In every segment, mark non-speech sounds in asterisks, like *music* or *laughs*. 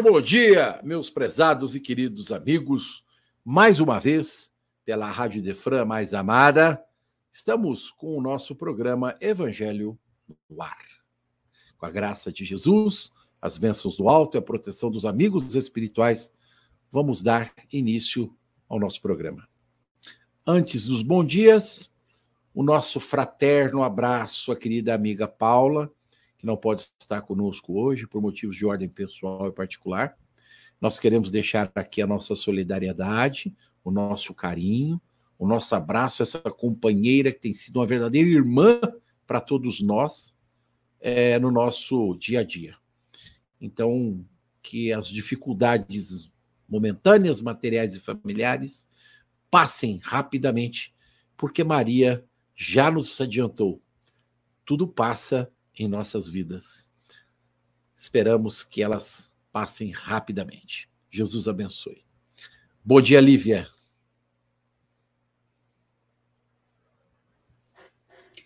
Muito bom dia, meus prezados e queridos amigos. Mais uma vez, pela Rádio Defran mais amada, estamos com o nosso programa Evangelho no Ar. Com a graça de Jesus, as bênçãos do alto e a proteção dos amigos espirituais, vamos dar início ao nosso programa. Antes dos bons dias, o nosso fraterno abraço à querida amiga Paula, que não pode estar conosco hoje por motivos de ordem pessoal e particular. Nós queremos deixar aqui a nossa solidariedade, o nosso carinho, o nosso abraço, essa companheira que tem sido uma verdadeira irmã para todos nós é, no nosso dia a dia. Então, que as dificuldades momentâneas, materiais e familiares passem rapidamente, porque Maria já nos adiantou. Tudo passa em nossas vidas. Esperamos que elas passem rapidamente. Jesus abençoe. Bom dia, Lívia.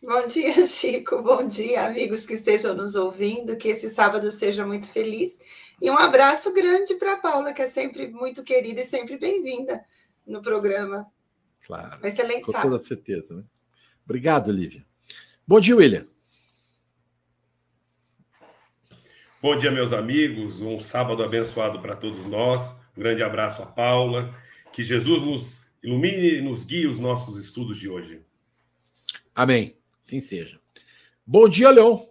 Bom dia, Chico. Bom dia, amigos que estejam nos ouvindo. Que esse sábado seja muito feliz. E um abraço grande para a Paula, que é sempre muito querida e sempre bem-vinda no programa. Claro. Um excelente com sábado. toda certeza. Né? Obrigado, Lívia. Bom dia, William. Bom dia, meus amigos. Um sábado abençoado para todos nós. Um grande abraço a Paula. Que Jesus nos ilumine e nos guie os nossos estudos de hoje. Amém. Sim seja. Bom dia, Leon.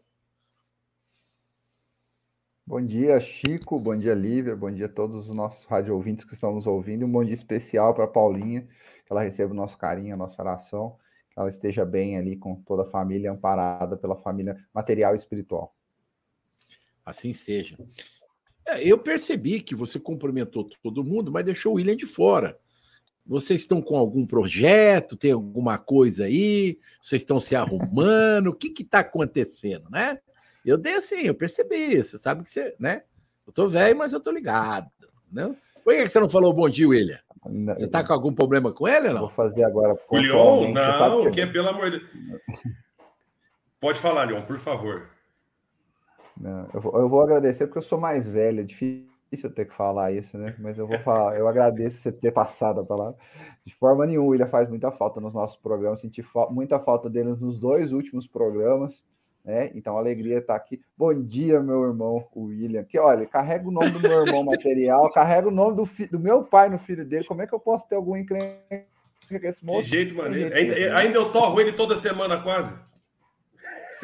Bom dia, Chico. Bom dia, Lívia. Bom dia a todos os nossos rádio ouvintes que estão nos ouvindo. Um bom dia especial para Paulinha, que ela receba o nosso carinho, a nossa oração, que ela esteja bem ali com toda a família, amparada pela família material e espiritual. Assim seja. É, eu percebi que você cumprimentou todo mundo, mas deixou o William de fora. Vocês estão com algum projeto? Tem alguma coisa aí? Vocês estão se arrumando? O que está acontecendo, né? Eu dei assim, eu percebi. Você sabe que você, né? Eu tô velho, mas eu tô ligado. Né? Por que você não falou bom dia, William? Você tá com algum problema com ele ou não? Vou fazer agora. O Leon, não, que... que é pelo amor de Pode falar, Leon, por favor. Não, eu, vou, eu vou agradecer porque eu sou mais velho, é difícil ter que falar isso, né? Mas eu vou falar, eu agradeço você ter passado a palavra. De forma nenhuma, ele faz muita falta nos nossos programas, senti fa muita falta dele nos dois últimos programas, né? Então, alegria estar aqui. Bom dia, meu irmão, o William. Que olha, carrega o nome do meu irmão material, carrega o nome do, do meu pai no filho dele. Como é que eu posso ter algum encrenca com esse moço? De jeito maneiro. Ainda, ainda eu torro ele toda semana quase.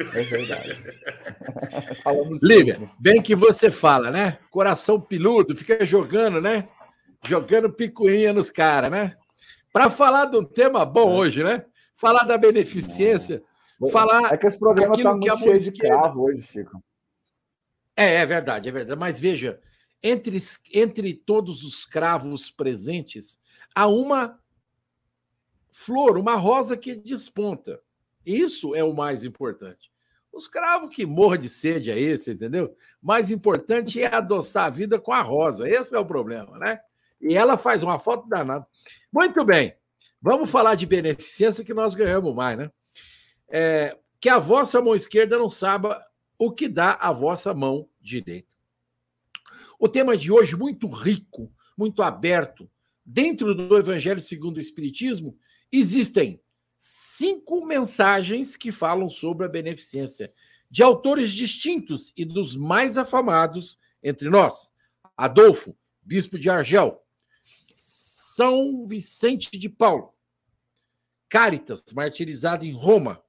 É verdade. *laughs* Lívia, bem que você fala, né? Coração piludo, fica jogando, né? Jogando picuinha nos caras, né? Para falar de um tema bom é. hoje, né? Falar da beneficência, Não. falar. É que esse programa está muito cheio de cravo hoje, Chico. É, é verdade, é verdade. Mas veja, entre, entre todos os cravos presentes, há uma flor, uma rosa que desponta. Isso é o mais importante. Os cravos que morra de sede é esse, entendeu? Mais importante é adoçar a vida com a rosa. Esse é o problema, né? E ela faz uma foto danada. Muito bem. Vamos falar de beneficência que nós ganhamos mais, né? É, que a vossa mão esquerda não saiba o que dá a vossa mão direita. O tema de hoje muito rico, muito aberto. Dentro do Evangelho segundo o Espiritismo existem cinco mensagens que falam sobre a beneficência, de autores distintos e dos mais afamados entre nós. Adolfo, bispo de Argel, São Vicente de Paulo, Caritas, martirizado em Roma,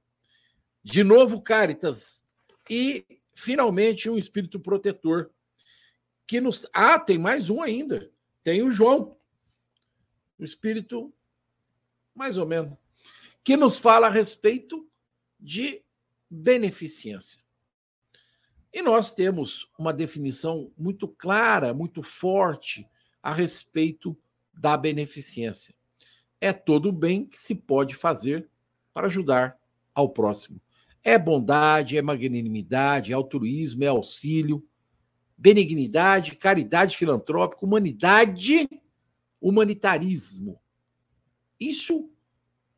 de novo Caritas, e finalmente um espírito protetor que nos. Ah, tem mais um ainda. Tem o João, o espírito mais ou menos que nos fala a respeito de beneficência. E nós temos uma definição muito clara, muito forte a respeito da beneficência. É todo o bem que se pode fazer para ajudar ao próximo. É bondade, é magnanimidade, é altruísmo, é auxílio, benignidade, caridade filantrópica, humanidade, humanitarismo. Isso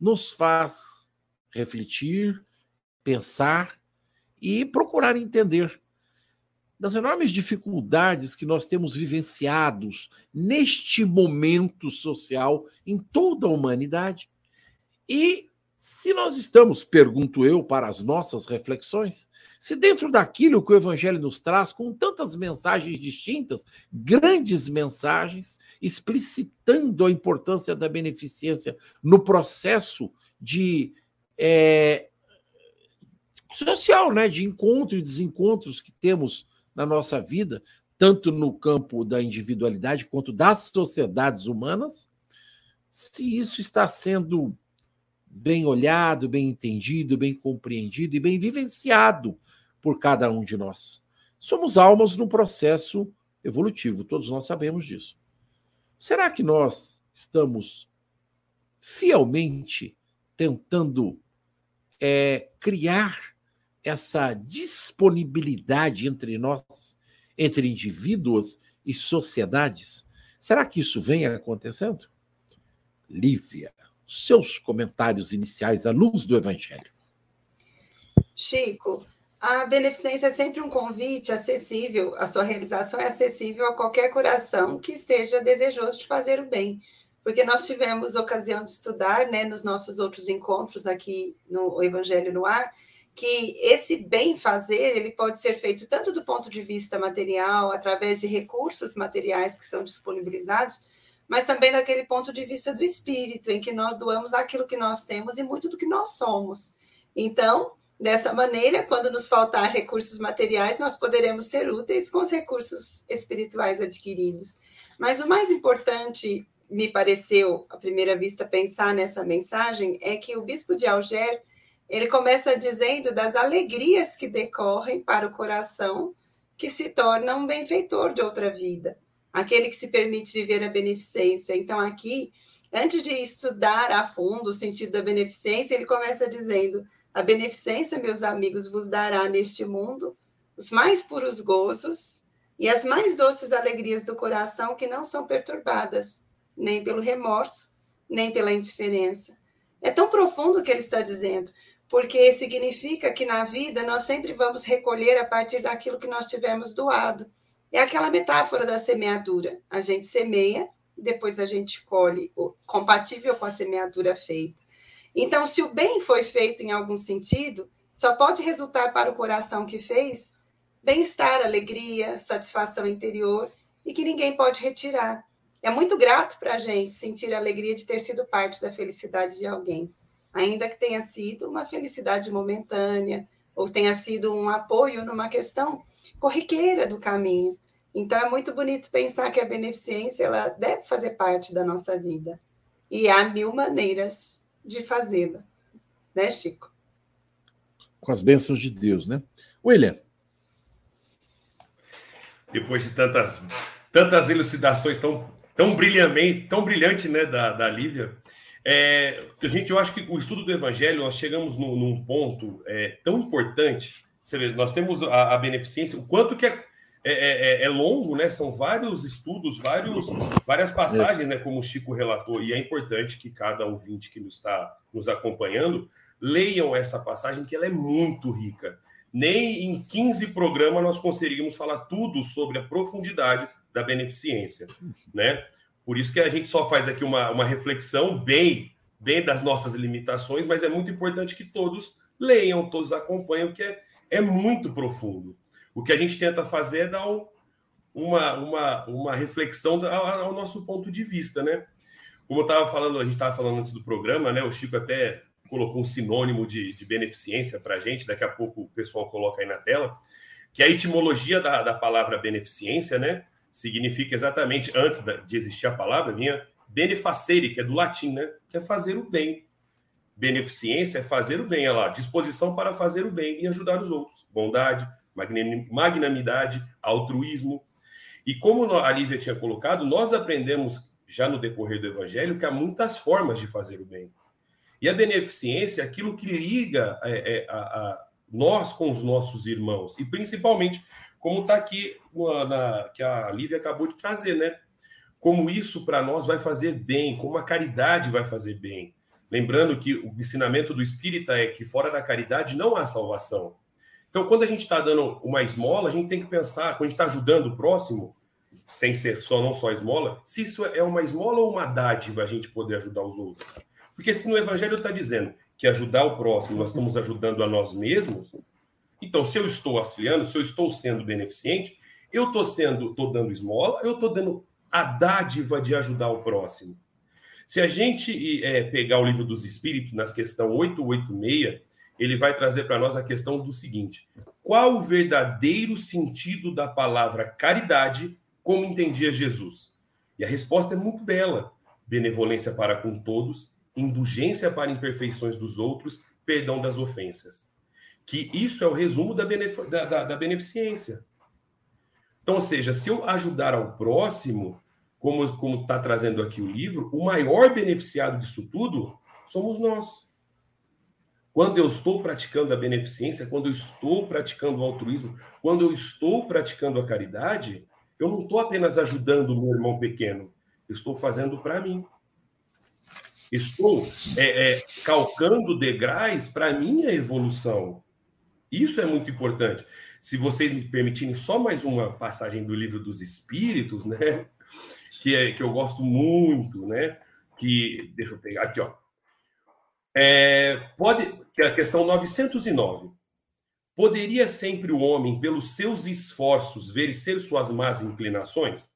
nos faz refletir, pensar e procurar entender. Das enormes dificuldades que nós temos vivenciados neste momento social em toda a humanidade e se nós estamos, pergunto eu, para as nossas reflexões, se dentro daquilo que o Evangelho nos traz, com tantas mensagens distintas, grandes mensagens, explicitando a importância da beneficência no processo de é, social, né, de encontro e desencontros que temos na nossa vida, tanto no campo da individualidade quanto das sociedades humanas, se isso está sendo bem olhado, bem entendido, bem compreendido e bem vivenciado por cada um de nós. Somos almas num processo evolutivo, todos nós sabemos disso. Será que nós estamos fielmente tentando é, criar essa disponibilidade entre nós, entre indivíduos e sociedades? Será que isso vem acontecendo? Lívia seus comentários iniciais à luz do Evangelho. Chico, a beneficência é sempre um convite acessível, a sua realização é acessível a qualquer coração que esteja desejoso de fazer o bem. Porque nós tivemos ocasião de estudar, né, nos nossos outros encontros aqui no Evangelho no Ar, que esse bem fazer ele pode ser feito tanto do ponto de vista material, através de recursos materiais que são disponibilizados, mas também daquele ponto de vista do espírito, em que nós doamos aquilo que nós temos e muito do que nós somos. Então, dessa maneira, quando nos faltar recursos materiais, nós poderemos ser úteis com os recursos espirituais adquiridos. Mas o mais importante, me pareceu, à primeira vista, pensar nessa mensagem, é que o bispo de Alger, ele começa dizendo das alegrias que decorrem para o coração que se torna um benfeitor de outra vida aquele que se permite viver a beneficência. Então, aqui, antes de estudar a fundo o sentido da beneficência, ele começa dizendo: A beneficência, meus amigos, vos dará neste mundo os mais puros gozos e as mais doces alegrias do coração que não são perturbadas nem pelo remorso, nem pela indiferença. É tão profundo o que ele está dizendo, porque significa que na vida nós sempre vamos recolher a partir daquilo que nós tivermos doado. É aquela metáfora da semeadura. A gente semeia, depois a gente colhe compatível com a semeadura feita. Então, se o bem foi feito em algum sentido, só pode resultar para o coração que fez bem-estar, alegria, satisfação interior e que ninguém pode retirar. É muito grato para a gente sentir a alegria de ter sido parte da felicidade de alguém, ainda que tenha sido uma felicidade momentânea ou tenha sido um apoio numa questão corriqueira do caminho. Então é muito bonito pensar que a beneficência ela deve fazer parte da nossa vida. E há mil maneiras de fazê-la. Né, Chico? Com as bênçãos de Deus, né? William. Depois de tantas, tantas elucidações tão, tão brilhante, tão brilhante, né, da, da Lívia, é, a gente, eu acho que o estudo do Evangelho, nós chegamos num, num ponto é, tão importante. Você vê, nós temos a, a beneficência, o quanto que é é, é, é, é, longo, né? São vários estudos, vários, várias passagens, né? Como o Chico relatou, e é importante que cada ouvinte que nos está nos acompanhando leiam essa passagem, que ela é muito rica. Nem em 15 programas nós conseguimos falar tudo sobre a profundidade da beneficência, né? Por isso que a gente só faz aqui uma, uma reflexão bem, bem das nossas limitações, mas é muito importante que todos leiam, todos acompanhem, porque é, é muito profundo. O que a gente tenta fazer é dar um, uma, uma, uma reflexão ao, nosso ponto de vista, né? Como eu estava falando, a gente estava falando antes do programa, né? O Chico até colocou um sinônimo de, de beneficência para a gente, daqui a pouco o pessoal coloca aí na tela, que a etimologia da, da palavra beneficência, né? Significa exatamente, antes de existir a palavra, vinha benefacere, que é do latim, né? Que é fazer o bem. Beneficência é fazer o bem, olha lá, disposição para fazer o bem e ajudar os outros. Bondade, magnanimidade, altruísmo. E como a Lívia tinha colocado, nós aprendemos já no decorrer do evangelho, que há muitas formas de fazer o bem. E a beneficência é aquilo que liga é, é, a, a, nós com os nossos irmãos, e principalmente, como está aqui na, na, que a Lívia acabou de trazer, né? Como isso para nós vai fazer bem, como a caridade vai fazer bem. Lembrando que o ensinamento do espírita é que fora da caridade não há salvação. Então, quando a gente está dando uma esmola, a gente tem que pensar, quando a gente está ajudando o próximo, sem ser só não só esmola, se isso é uma esmola ou uma dádiva a gente poder ajudar os outros. Porque se no evangelho está dizendo que ajudar o próximo, nós estamos ajudando a nós mesmos, então se eu estou auxiliando, se eu estou sendo beneficente, eu estou sendo, estou dando esmola, eu estou dando a dádiva de ajudar o próximo. Se a gente é, pegar o livro dos Espíritos, nas questão 886, ele vai trazer para nós a questão do seguinte: qual o verdadeiro sentido da palavra caridade, como entendia Jesus? E a resposta é muito bela: benevolência para com todos, indulgência para imperfeições dos outros, perdão das ofensas. Que isso é o resumo da, benef da, da, da beneficência. Então, ou seja, se eu ajudar ao próximo, como está trazendo aqui o livro, o maior beneficiado disso tudo somos nós. Quando eu estou praticando a beneficência, quando eu estou praticando o altruísmo, quando eu estou praticando a caridade, eu não estou apenas ajudando o meu irmão pequeno, eu estou fazendo para mim. Estou é, é, calcando degraus para a minha evolução. Isso é muito importante. Se vocês me permitirem só mais uma passagem do livro dos Espíritos, né? Que, é, que eu gosto muito, né? Que deixa eu pegar aqui, ó. É, pode, que é a questão 909. Poderia sempre o homem, pelos seus esforços, vencer suas más inclinações?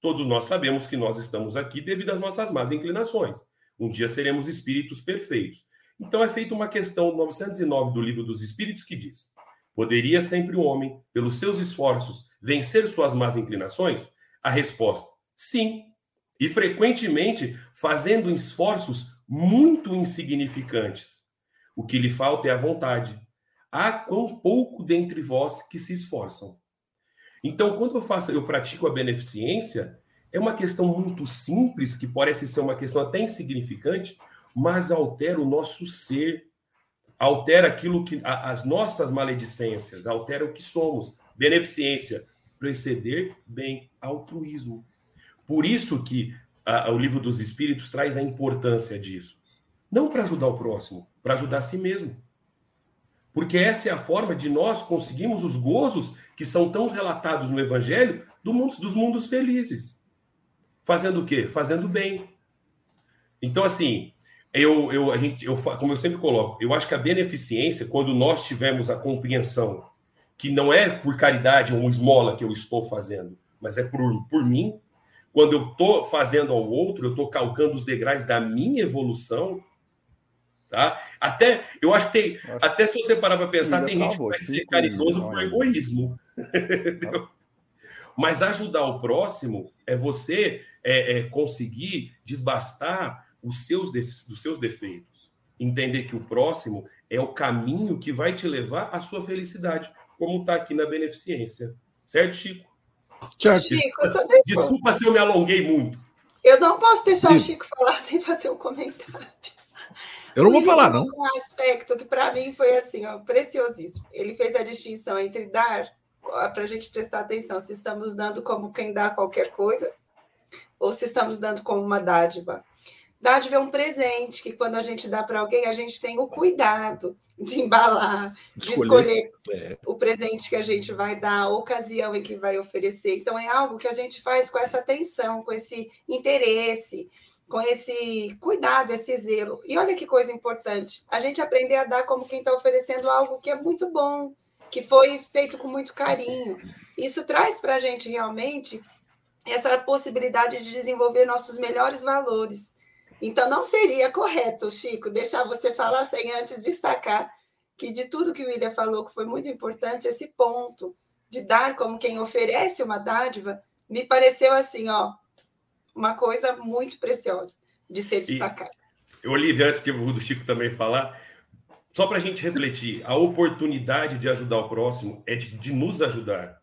Todos nós sabemos que nós estamos aqui devido às nossas más inclinações. Um dia seremos espíritos perfeitos. Então é feita uma questão 909 do livro dos Espíritos que diz: Poderia sempre o homem, pelos seus esforços, vencer suas más inclinações? A resposta: sim. E frequentemente fazendo esforços muito insignificantes. O que lhe falta é a vontade. Há quão pouco dentre vós que se esforçam. Então, quando eu faço, eu pratico a beneficência, é uma questão muito simples, que parece ser uma questão até insignificante, mas altera o nosso ser, altera aquilo que as nossas maledicências, altera o que somos. Beneficência, preceder bem, altruísmo. Por isso que a, o livro dos Espíritos traz a importância disso. Não para ajudar o próximo, para ajudar a si mesmo. Porque essa é a forma de nós conseguirmos os gozos que são tão relatados no Evangelho do mundo, dos mundos felizes. Fazendo o quê? Fazendo bem. Então, assim, eu, eu, a gente, eu, como eu sempre coloco, eu acho que a beneficência, quando nós tivermos a compreensão que não é por caridade ou esmola que eu estou fazendo, mas é por, por mim, quando eu estou fazendo ao outro, eu estou calcando os degraus da minha evolução. Tá? Até, eu acho que tem, até se você parar para pensar, tem gente que vai ser caridoso por egoísmo. *laughs* Mas ajudar o próximo é você é, é, conseguir desbastar os seus, dos seus defeitos. Entender que o próximo é o caminho que vai te levar à sua felicidade, como está aqui na beneficência. Certo, Chico? Chico, Chico desculpa se eu me alonguei muito. Eu não posso deixar o Chico falar *laughs* sem fazer um comentário. Eu não vou falar, não. Um aspecto que para mim foi assim, ó, preciosíssimo. Ele fez a distinção entre dar, para a gente prestar atenção, se estamos dando como quem dá qualquer coisa, ou se estamos dando como uma dádiva. Dádiva é um presente que, quando a gente dá para alguém, a gente tem o cuidado de embalar, de escolher, é. o presente que a gente vai dar, a ocasião em que vai oferecer. Então, é algo que a gente faz com essa atenção, com esse interesse, com esse cuidado, esse zelo. E olha que coisa importante: a gente aprender a dar como quem está oferecendo algo que é muito bom, que foi feito com muito carinho. Isso traz para a gente realmente essa possibilidade de desenvolver nossos melhores valores então, não seria correto, Chico, deixar você falar sem antes destacar que de tudo que o William falou, que foi muito importante, esse ponto de dar como quem oferece uma dádiva, me pareceu assim, ó, uma coisa muito preciosa de ser destacada. Eu, Olivia, antes que o Chico também falar, só para a gente refletir, a oportunidade de ajudar o próximo é de, de nos ajudar.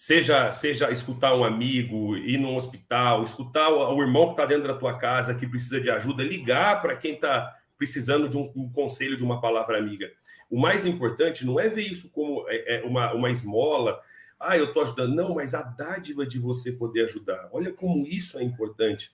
Seja, seja escutar um amigo, ir num hospital, escutar o, o irmão que está dentro da tua casa que precisa de ajuda, ligar para quem está precisando de um, um, conselho, de uma palavra amiga. O mais importante não é ver isso como é, é uma, uma esmola, ah, eu estou ajudando. Não, mas a dádiva de você poder ajudar. Olha como isso é importante.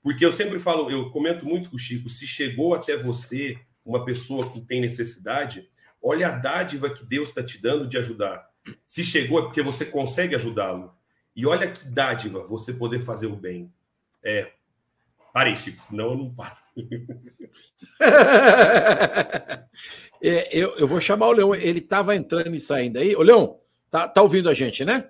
Porque eu sempre falo, eu comento muito com o Chico, se chegou até você uma pessoa que tem necessidade, olha a dádiva que Deus está te dando de ajudar. Se chegou é porque você consegue ajudá-lo. E olha que dádiva você poder fazer o bem. É. Parei, Chico, senão eu não paro. *laughs* é, eu, eu vou chamar o Leão, ele estava entrando e saindo aí. Ô, Leão, tá, tá ouvindo a gente, né?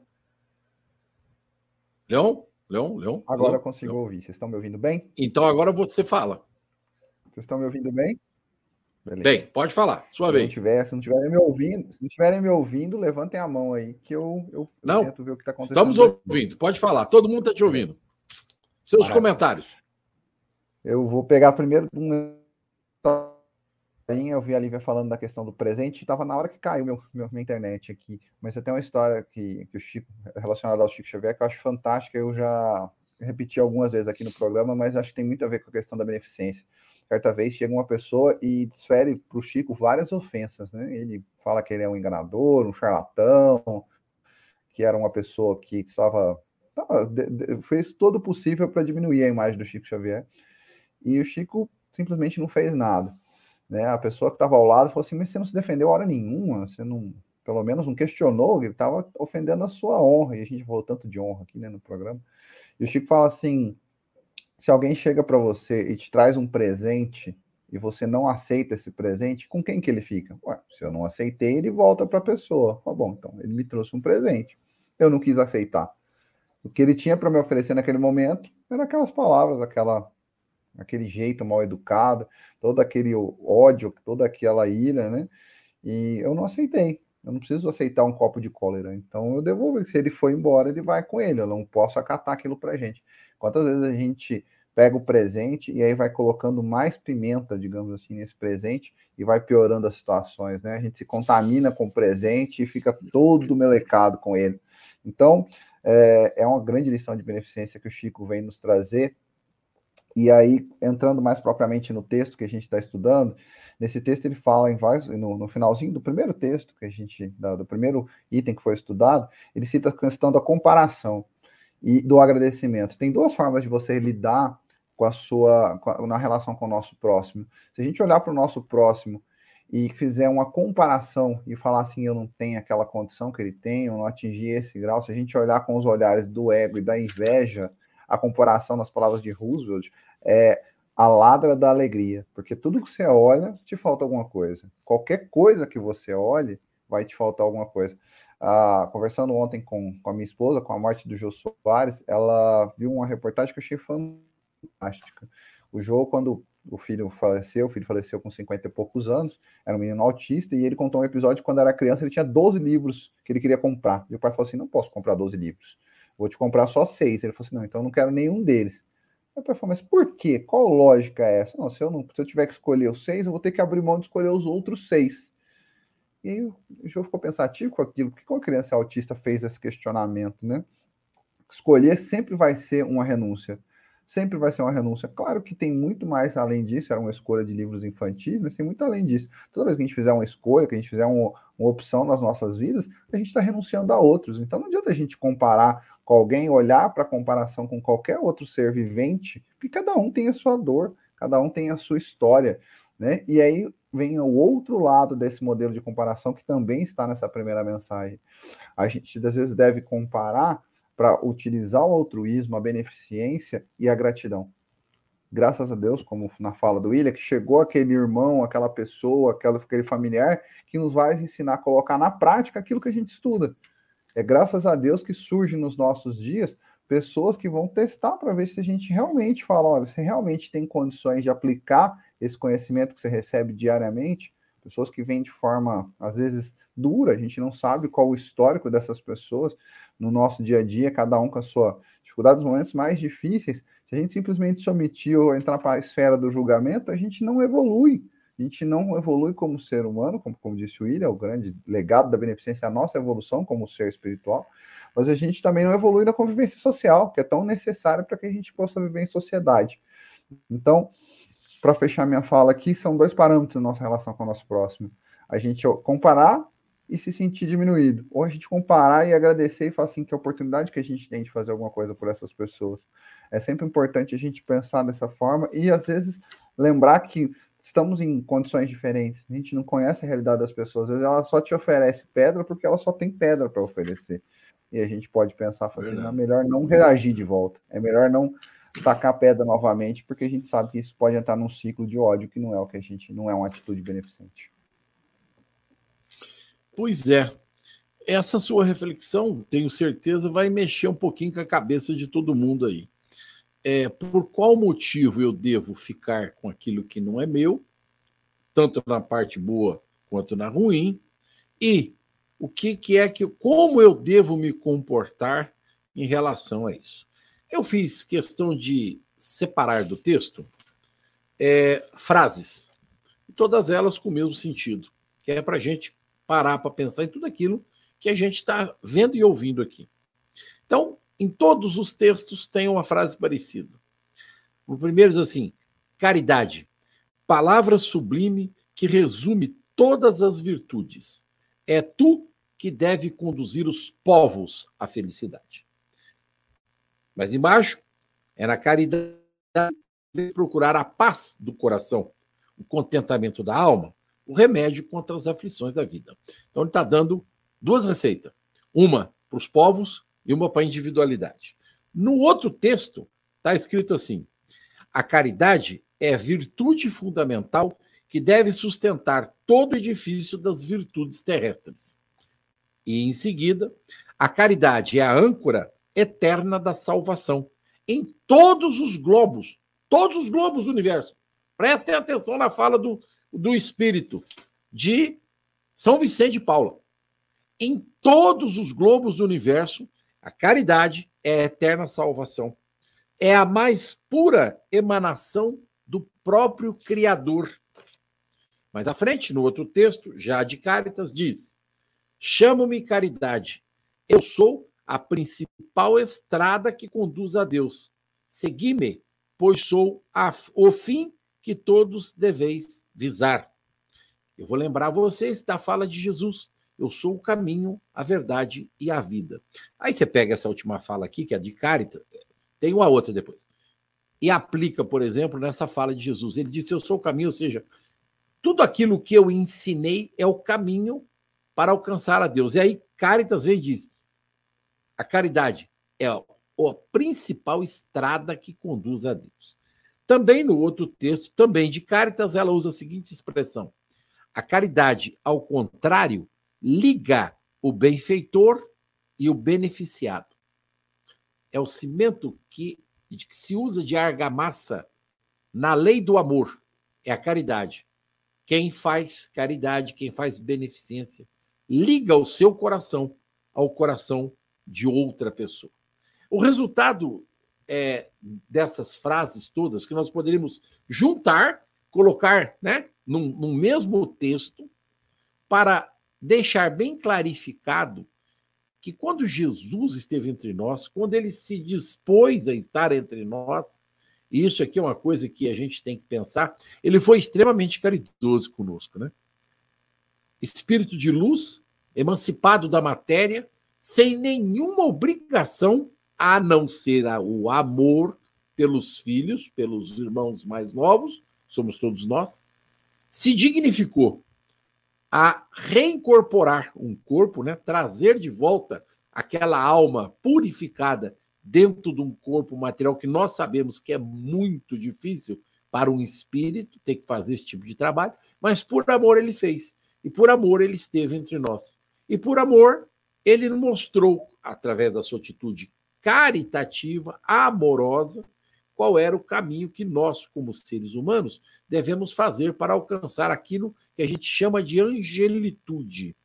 Leão? Leão? Leão? Agora eu consigo Leão. ouvir. Vocês estão me ouvindo bem? Então agora você fala. Vocês estão me ouvindo bem? Beleza. Bem, pode falar, sua se vez. Não tiver, se não estiverem me ouvindo, se não estiverem me ouvindo, levantem a mão aí, que eu, eu não, tento ver o que está acontecendo. Estamos ouvindo, pode falar, todo mundo está te ouvindo. Seus Maravilha. comentários. Eu vou pegar primeiro um. Eu vi a Lívia falando da questão do presente, estava na hora que caiu meu, meu, minha internet aqui. Mas você tem uma história que, que o Chico, relacionada ao Chico Xavier, que eu acho fantástica. Eu já repeti algumas vezes aqui no programa, mas acho que tem muito a ver com a questão da beneficência certa vez chega uma pessoa e desfere para o Chico várias ofensas, né? Ele fala que ele é um enganador, um charlatão, que era uma pessoa que estava, fez todo o possível para diminuir a imagem do Chico Xavier, e o Chico simplesmente não fez nada. Né? A pessoa que estava ao lado falou assim: Mas você não se defendeu hora nenhuma, você não, pelo menos não questionou, ele estava ofendendo a sua honra, e a gente falou tanto de honra aqui né, no programa. E o Chico fala assim: se alguém chega para você e te traz um presente e você não aceita esse presente, com quem que ele fica? Ué, se eu não aceitei, ele volta para a pessoa. Tá bom, então ele me trouxe um presente. Eu não quis aceitar. O que ele tinha para me oferecer naquele momento eram aquelas palavras, aquela, aquele jeito mal educado, todo aquele ódio, toda aquela ira, né? E eu não aceitei. Eu não preciso aceitar um copo de cólera. Então eu devolvo. Se ele foi embora, ele vai com ele. Eu não posso acatar aquilo para gente. Quantas vezes a gente pega o presente e aí vai colocando mais pimenta, digamos assim, nesse presente e vai piorando as situações, né? A gente se contamina com o presente e fica todo melecado com ele. Então, é, é uma grande lição de beneficência que o Chico vem nos trazer. E aí, entrando mais propriamente no texto que a gente está estudando, nesse texto ele fala em vários, no, no, finalzinho do primeiro texto que a gente, do primeiro item que foi estudado, ele cita a questão da comparação e do agradecimento. Tem duas formas de você lidar com a sua com a, na relação com o nosso próximo. Se a gente olhar para o nosso próximo e fizer uma comparação e falar assim, eu não tenho aquela condição que ele tem, eu não atingi esse grau, se a gente olhar com os olhares do ego e da inveja, a comparação nas palavras de Roosevelt é a ladra da alegria, porque tudo que você olha, te falta alguma coisa. Qualquer coisa que você olhe, vai te faltar alguma coisa. Ah, conversando ontem com, com a minha esposa, com a morte do Jô Soares, ela viu uma reportagem que eu achei fantástica. O Jô, quando o filho faleceu, o filho faleceu com 50 e poucos anos, era um menino autista, e ele contou um episódio quando era criança, ele tinha 12 livros que ele queria comprar. E o pai falou assim: não posso comprar 12 livros, vou te comprar só seis. Ele falou assim: não, então eu não quero nenhum deles. o pai falou, mas por quê? Qual lógica é essa? Não, se eu, não, se eu tiver que escolher os seis, eu vou ter que abrir mão de escolher os outros seis. E aí o João ficou pensativo com aquilo. Por que uma criança autista fez esse questionamento, né? Escolher sempre vai ser uma renúncia. Sempre vai ser uma renúncia. Claro que tem muito mais além disso, era uma escolha de livros infantis, mas tem muito além disso. Toda vez que a gente fizer uma escolha, que a gente fizer uma, uma opção nas nossas vidas, a gente está renunciando a outros. Então não adianta a gente comparar com alguém, olhar para a comparação com qualquer outro ser vivente, porque cada um tem a sua dor, cada um tem a sua história. Né? E aí vem o outro lado desse modelo de comparação que também está nessa primeira mensagem. A gente às vezes deve comparar para utilizar o altruísmo, a beneficência e a gratidão. Graças a Deus, como na fala do William, que chegou aquele irmão, aquela pessoa, aquele familiar que nos vai ensinar a colocar na prática aquilo que a gente estuda. É graças a Deus que surge nos nossos dias pessoas que vão testar para ver se a gente realmente fala, olha, você realmente tem condições de aplicar esse conhecimento que você recebe diariamente, pessoas que vêm de forma, às vezes, dura, a gente não sabe qual o histórico dessas pessoas no nosso dia a dia, cada um com a sua dificuldade, nos momentos mais difíceis, se a gente simplesmente se omitir ou entrar para a esfera do julgamento, a gente não evolui. A gente não evolui como ser humano, como, como disse o William, o grande legado da beneficência é a nossa evolução como ser espiritual, mas a gente também não evolui na convivência social, que é tão necessária para que a gente possa viver em sociedade. Então, para fechar minha fala aqui, são dois parâmetros na nossa relação com o nosso próximo. A gente comparar e se sentir diminuído. Ou a gente comparar e agradecer e falar assim, que a oportunidade que a gente tem de fazer alguma coisa por essas pessoas. É sempre importante a gente pensar dessa forma e, às vezes, lembrar que estamos em condições diferentes. A gente não conhece a realidade das pessoas. Às vezes ela só te oferece pedra porque ela só tem pedra para oferecer. E a gente pode pensar, assim, é melhor não reagir de volta. É melhor não tacar pedra novamente, porque a gente sabe que isso pode entrar num ciclo de ódio que não é o que a gente não é uma atitude beneficente. Pois é. Essa sua reflexão, tenho certeza, vai mexer um pouquinho com a cabeça de todo mundo aí. É, por qual motivo eu devo ficar com aquilo que não é meu, tanto na parte boa quanto na ruim, e o que, que é que, como eu devo me comportar em relação a isso. Eu fiz questão de separar do texto é, frases, todas elas com o mesmo sentido, que é para a gente parar para pensar em tudo aquilo que a gente está vendo e ouvindo aqui. Então, em todos os textos tem uma frase parecida. O primeiro diz assim: caridade, palavra sublime que resume todas as virtudes. É tu que deve conduzir os povos à felicidade. Mas embaixo, é na caridade procurar a paz do coração, o contentamento da alma, o remédio contra as aflições da vida. Então, ele está dando duas receitas: uma para os povos e uma para a individualidade. No outro texto, está escrito assim: a caridade é a virtude fundamental que deve sustentar todo o edifício das virtudes terrestres. E, em seguida, a caridade é a âncora eterna da salvação em todos os globos, todos os globos do universo. Prestem atenção na fala do, do Espírito de São Vicente de Paula. Em todos os globos do universo, a caridade é a eterna salvação. É a mais pura emanação do próprio Criador. Mais à frente, no outro texto, já de Caritas, diz: Chamo-me caridade. Eu sou a principal estrada que conduz a Deus. Segui-me, pois sou a, o fim que todos deveis visar. Eu vou lembrar vocês da fala de Jesus. Eu sou o caminho, a verdade e a vida. Aí você pega essa última fala aqui, que é de Caritas, tem uma outra depois. E aplica, por exemplo, nessa fala de Jesus. Ele disse: Eu sou o caminho, ou seja, tudo aquilo que eu ensinei é o caminho para alcançar a Deus. E aí Caritas vem e diz: a caridade é a principal estrada que conduz a Deus. Também no outro texto, também de Caritas, ela usa a seguinte expressão: a caridade, ao contrário, liga o benfeitor e o beneficiado. É o cimento que, que se usa de argamassa na lei do amor, é a caridade. Quem faz caridade, quem faz beneficência, liga o seu coração ao coração de outra pessoa. O resultado é, dessas frases todas, que nós poderíamos juntar, colocar né, num, num mesmo texto, para deixar bem clarificado que quando Jesus esteve entre nós, quando ele se dispôs a estar entre nós, e isso aqui é uma coisa que a gente tem que pensar, ele foi extremamente caridoso conosco, né? Espírito de luz, emancipado da matéria, sem nenhuma obrigação a não ser o amor pelos filhos, pelos irmãos mais novos, somos todos nós, se dignificou a reincorporar um corpo, né, trazer de volta aquela alma purificada dentro de um corpo material que nós sabemos que é muito difícil para um espírito ter que fazer esse tipo de trabalho, mas por amor ele fez. E por amor ele esteve entre nós. E por amor ele mostrou, através da sua atitude caritativa, amorosa, qual era o caminho que nós, como seres humanos, devemos fazer para alcançar aquilo que a gente chama de angelitude.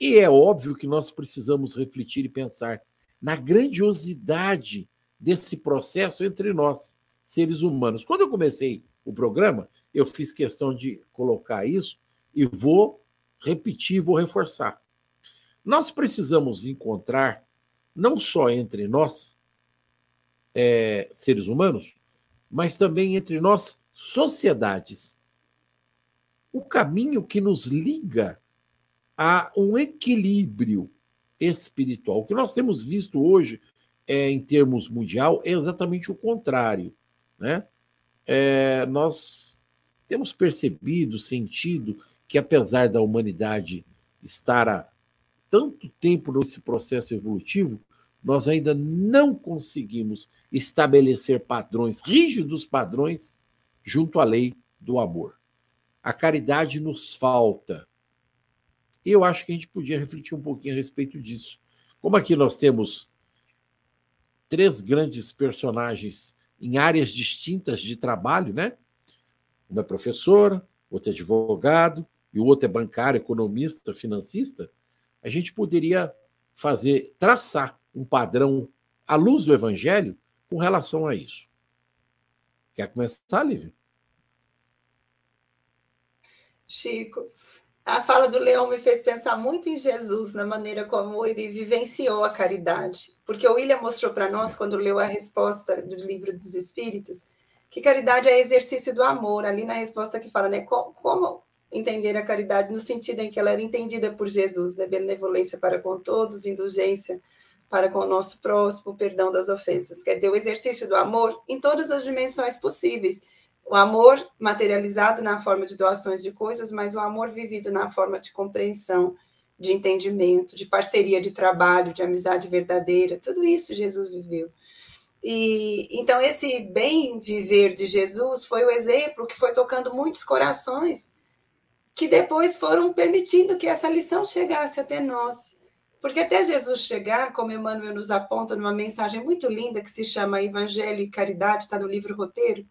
E é óbvio que nós precisamos refletir e pensar na grandiosidade desse processo entre nós, seres humanos. Quando eu comecei o programa, eu fiz questão de colocar isso e vou repetir, vou reforçar. Nós precisamos encontrar não só entre nós, é, seres humanos, mas também entre nós, sociedades. O caminho que nos liga a um equilíbrio espiritual. O que nós temos visto hoje, é, em termos mundial, é exatamente o contrário. Né? É, nós temos percebido, sentido, que apesar da humanidade estar há tanto tempo nesse processo evolutivo, nós ainda não conseguimos estabelecer padrões, rígidos padrões, junto à lei do amor. A caridade nos falta. Eu acho que a gente podia refletir um pouquinho a respeito disso. Como aqui nós temos três grandes personagens em áreas distintas de trabalho, né? Uma é professora, outro é advogado e o outro é bancário, economista, financista. A gente poderia fazer, traçar um padrão à luz do Evangelho com relação a isso. Quer começar, Lívia? Chico, a fala do Leão me fez pensar muito em Jesus, na maneira como ele vivenciou a caridade. Porque o William mostrou para nós, quando leu a resposta do livro dos Espíritos, que caridade é exercício do amor, ali na resposta que fala, né? Como, como entender a caridade no sentido em que ela era entendida por Jesus, né? Benevolência para com todos, indulgência para com o nosso próximo, perdão das ofensas. Quer dizer, o exercício do amor em todas as dimensões possíveis. O amor materializado na forma de doações de coisas, mas o amor vivido na forma de compreensão, de entendimento, de parceria de trabalho, de amizade verdadeira. Tudo isso Jesus viveu. E então esse bem viver de Jesus foi o exemplo que foi tocando muitos corações que depois foram permitindo que essa lição chegasse até nós. Porque até Jesus chegar, como Emmanuel nos aponta numa mensagem muito linda que se chama Evangelho e Caridade, está no livro Roteiro,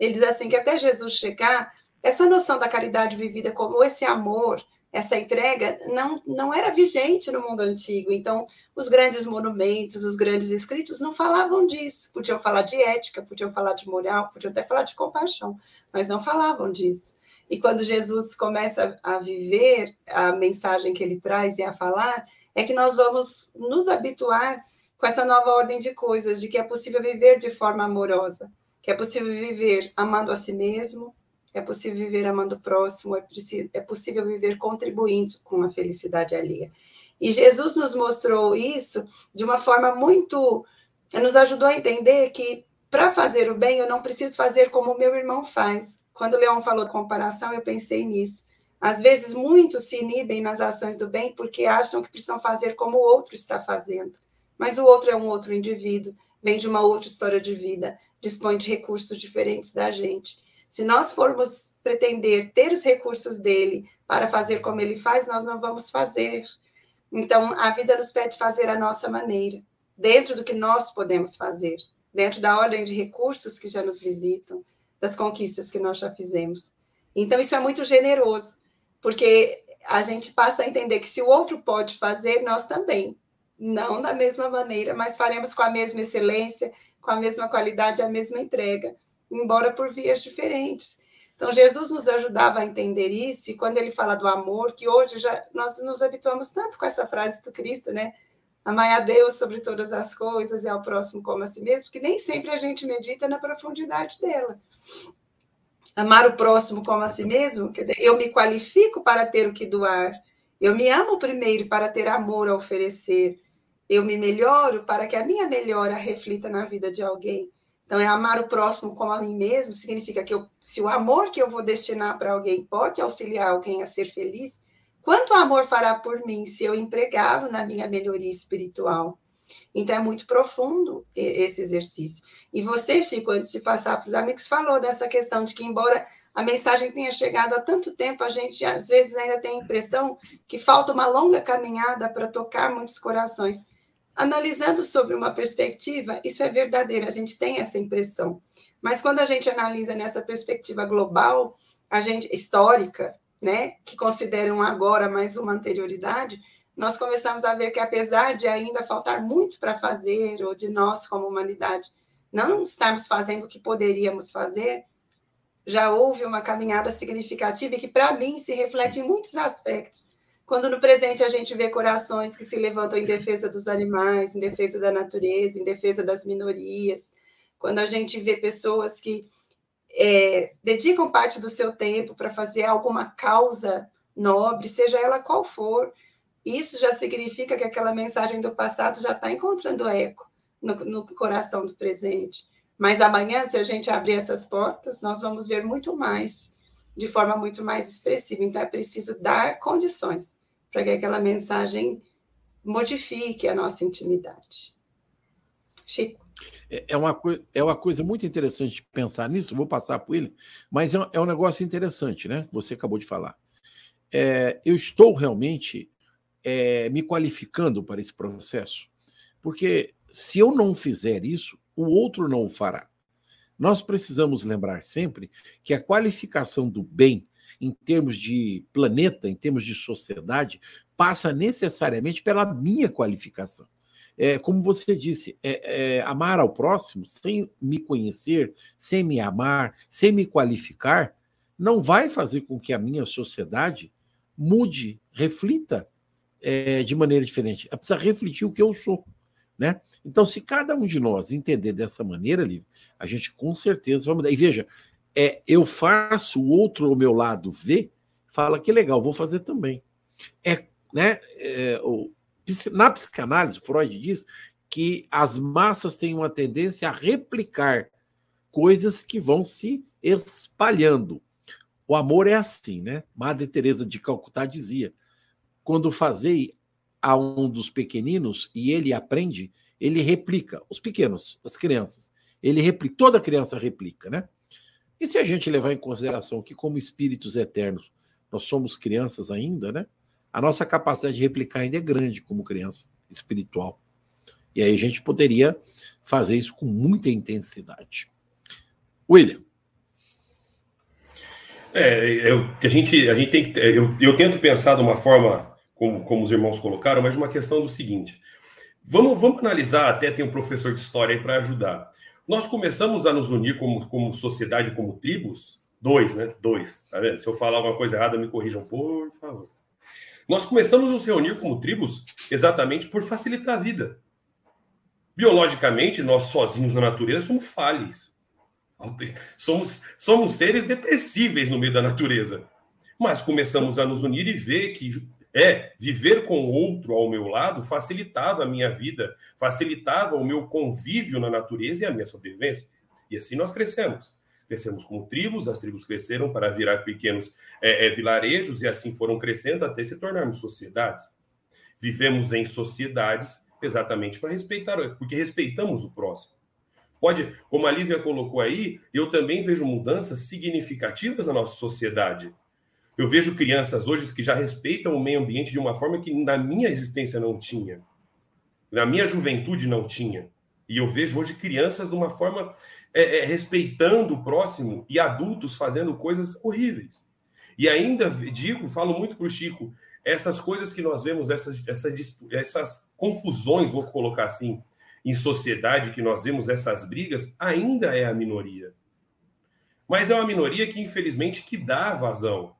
ele diz assim que até Jesus chegar, essa noção da caridade vivida como esse amor, essa entrega, não, não era vigente no mundo antigo. Então, os grandes monumentos, os grandes escritos não falavam disso. Podiam falar de ética, podiam falar de moral, podiam até falar de compaixão, mas não falavam disso. E quando Jesus começa a viver a mensagem que ele traz e a falar, é que nós vamos nos habituar com essa nova ordem de coisas, de que é possível viver de forma amorosa, que é possível viver amando a si mesmo, é possível viver amando o próximo, é, é possível viver contribuindo com a felicidade alheia. E Jesus nos mostrou isso de uma forma muito. nos ajudou a entender que para fazer o bem eu não preciso fazer como o meu irmão faz, quando o Leão falou comparação, eu pensei nisso. Às vezes, muitos se inibem nas ações do bem porque acham que precisam fazer como o outro está fazendo. Mas o outro é um outro indivíduo, vem de uma outra história de vida, dispõe de recursos diferentes da gente. Se nós formos pretender ter os recursos dele para fazer como ele faz, nós não vamos fazer. Então, a vida nos pede fazer a nossa maneira, dentro do que nós podemos fazer, dentro da ordem de recursos que já nos visitam, das conquistas que nós já fizemos. Então, isso é muito generoso, porque a gente passa a entender que se o outro pode fazer, nós também. Não da mesma maneira, mas faremos com a mesma excelência, com a mesma qualidade, a mesma entrega, embora por vias diferentes. Então, Jesus nos ajudava a entender isso, e quando ele fala do amor, que hoje já nós nos habituamos tanto com essa frase do Cristo, né? Amai a Deus sobre todas as coisas e ao próximo como a si mesmo, que nem sempre a gente medita na profundidade dela. Amar o próximo como a si mesmo, quer dizer, eu me qualifico para ter o que doar, eu me amo primeiro para ter amor a oferecer, eu me melhoro para que a minha melhora reflita na vida de alguém. Então, é amar o próximo como a mim mesmo, significa que eu, se o amor que eu vou destinar para alguém pode auxiliar alguém a ser feliz, Quanto amor fará por mim se eu empregá-lo na minha melhoria espiritual? Então, é muito profundo esse exercício. E você, Chico, antes de passar para os amigos, falou dessa questão de que, embora a mensagem tenha chegado há tanto tempo, a gente às vezes ainda tem a impressão que falta uma longa caminhada para tocar muitos corações. Analisando sobre uma perspectiva, isso é verdadeiro, a gente tem essa impressão. Mas quando a gente analisa nessa perspectiva global, a gente histórica, né, que consideram agora mais uma anterioridade, nós começamos a ver que, apesar de ainda faltar muito para fazer, ou de nós, como humanidade, não estarmos fazendo o que poderíamos fazer, já houve uma caminhada significativa e que, para mim, se reflete em muitos aspectos. Quando no presente a gente vê corações que se levantam em defesa dos animais, em defesa da natureza, em defesa das minorias, quando a gente vê pessoas que é, dedicam parte do seu tempo para fazer alguma causa nobre, seja ela qual for, isso já significa que aquela mensagem do passado já está encontrando eco no, no coração do presente. Mas amanhã, se a gente abrir essas portas, nós vamos ver muito mais, de forma muito mais expressiva. Então, é preciso dar condições para que aquela mensagem modifique a nossa intimidade. Chico. É, é uma, é uma coisa muito interessante pensar nisso, vou passar por ele, mas é um, é um negócio interessante, né? Que você acabou de falar. É, eu estou realmente é, me qualificando para esse processo, porque se eu não fizer isso, o outro não o fará. Nós precisamos lembrar sempre que a qualificação do bem, em termos de planeta, em termos de sociedade, passa necessariamente pela minha qualificação é, como você disse, é, é, amar ao próximo sem me conhecer, sem me amar, sem me qualificar, não vai fazer com que a minha sociedade mude, reflita é, de maneira diferente. Ela precisa refletir o que eu sou. Né? Então, se cada um de nós entender dessa maneira, Lívia, a gente com certeza vai mudar. E veja, é, eu faço o outro ao meu lado ver, fala que legal, vou fazer também. É, né, é, na psicanálise, Freud diz que as massas têm uma tendência a replicar coisas que vão se espalhando. O amor é assim, né? Madre Teresa de Calcutá dizia: quando fazei a um dos pequeninos e ele aprende, ele replica. Os pequenos, as crianças, ele replica. Toda criança replica, né? E se a gente levar em consideração que como espíritos eternos nós somos crianças ainda, né? A nossa capacidade de replicar ainda é grande como criança espiritual. E aí a gente poderia fazer isso com muita intensidade. William. É, eu, a gente, a gente tem que. Eu, eu tento pensar de uma forma, como, como os irmãos colocaram, mas uma questão do seguinte. Vamos, vamos analisar, até tem um professor de história aí para ajudar. Nós começamos a nos unir como, como sociedade, como tribos, dois, né? Dois. Tá vendo? Se eu falar alguma coisa errada, me corrijam, por favor. Nós começamos a nos reunir como tribos exatamente por facilitar a vida. Biologicamente, nós sozinhos na natureza somos falhos. Somos, somos seres depressíveis no meio da natureza. Mas começamos a nos unir e ver que é viver com outro ao meu lado facilitava a minha vida, facilitava o meu convívio na natureza e a minha sobrevivência. E assim nós crescemos. Crescemos como tribos, as tribos cresceram para virar pequenos é, é, vilarejos e assim foram crescendo até se tornarmos sociedades. Vivemos em sociedades exatamente para respeitar, porque respeitamos o próximo. Pode, como a Lívia colocou aí, eu também vejo mudanças significativas na nossa sociedade. Eu vejo crianças hoje que já respeitam o meio ambiente de uma forma que na minha existência não tinha. Na minha juventude não tinha. E eu vejo hoje crianças de uma forma é, é, respeitando o próximo e adultos fazendo coisas horríveis. E ainda digo, falo muito para o Chico, essas coisas que nós vemos, essas, essas, essas confusões, vou colocar assim, em sociedade, que nós vemos essas brigas, ainda é a minoria. Mas é uma minoria que, infelizmente, que dá vazão.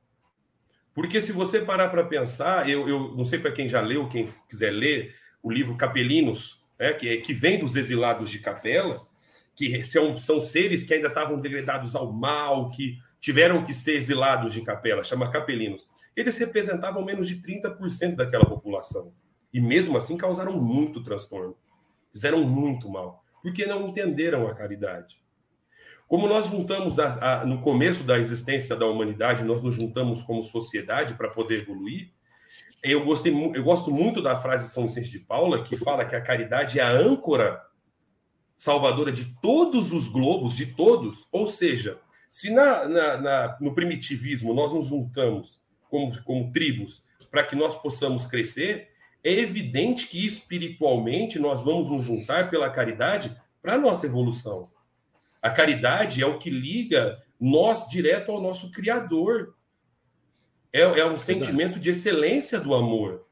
Porque se você parar para pensar, eu, eu não sei para quem já leu, quem quiser ler, o livro Capelinos, né, que, que vem dos exilados de Capela, que são, são seres que ainda estavam degradados ao mal, que tiveram que ser exilados de capela, chama capelinos. Eles representavam menos de 30% daquela população. E mesmo assim causaram muito transtorno. Fizeram muito mal, porque não entenderam a caridade. Como nós juntamos a, a, no começo da existência da humanidade, nós nos juntamos como sociedade para poder evoluir. Eu, gostei, eu gosto muito da frase de São Vicente de Paula, que fala que a caridade é a âncora salvadora de todos os globos, de todos, ou seja, se na, na, na, no primitivismo nós nos juntamos como, como tribos para que nós possamos crescer, é evidente que espiritualmente nós vamos nos juntar pela caridade para a nossa evolução. A caridade é o que liga nós direto ao nosso Criador. É, é um sentimento de excelência do amor.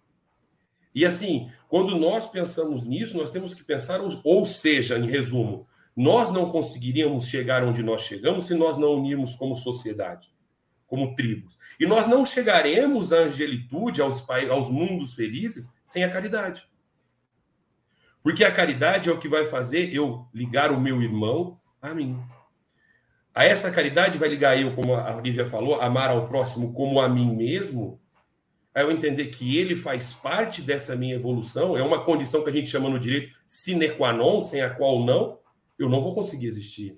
E assim, quando nós pensamos nisso, nós temos que pensar, ou seja, em resumo, nós não conseguiríamos chegar onde nós chegamos se nós não unirmos como sociedade. como tribos. E nós não chegaremos à angelitude, aos, aos mundos felizes, sem a caridade. Porque a caridade é o que vai fazer eu ligar o meu irmão a mim. A essa caridade vai ligar eu, como a Lívia falou, amar ao próximo como a mim mesmo, a eu entender que ele faz parte dessa minha evolução, é uma condição que a gente chama no direito sine qua non, sem a qual não, eu não vou conseguir existir.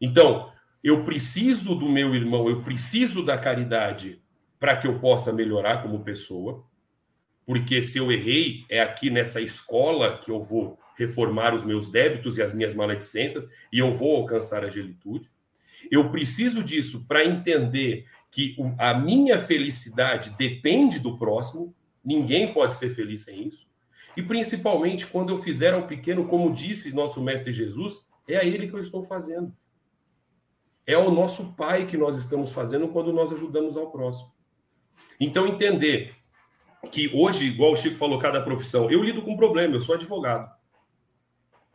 Então, eu preciso do meu irmão, eu preciso da caridade para que eu possa melhorar como pessoa, porque se eu errei, é aqui nessa escola que eu vou reformar os meus débitos e as minhas maledicências e eu vou alcançar a gelitude. Eu preciso disso para entender que a minha felicidade depende do próximo, ninguém pode ser feliz sem isso. E principalmente quando eu fizer ao pequeno, como disse nosso mestre Jesus, é a ele que eu estou fazendo. É ao nosso pai que nós estamos fazendo quando nós ajudamos ao próximo. Então entender que hoje, igual o Chico falou, cada profissão, eu lido com um problema, eu sou advogado.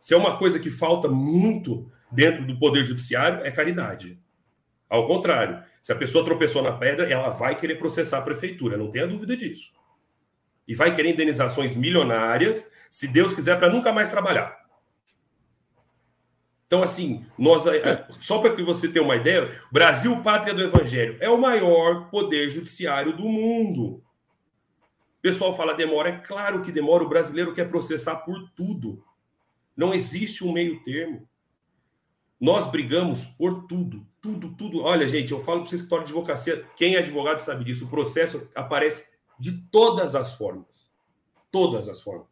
Se é uma coisa que falta muito dentro do poder judiciário, é caridade. Ao contrário, se a pessoa tropeçou na pedra, ela vai querer processar a prefeitura, não tenha dúvida disso. E vai querer indenizações milionárias, se Deus quiser, para nunca mais trabalhar. Então, assim, nós, é, só para que você tenha uma ideia, Brasil, pátria do Evangelho, é o maior poder judiciário do mundo. O pessoal fala demora, é claro que demora, o brasileiro quer processar por tudo. Não existe um meio termo. Nós brigamos por tudo, tudo, tudo. Olha, gente, eu falo para vocês que de advocacia, quem é advogado sabe disso, o processo aparece de todas as formas. Todas as formas.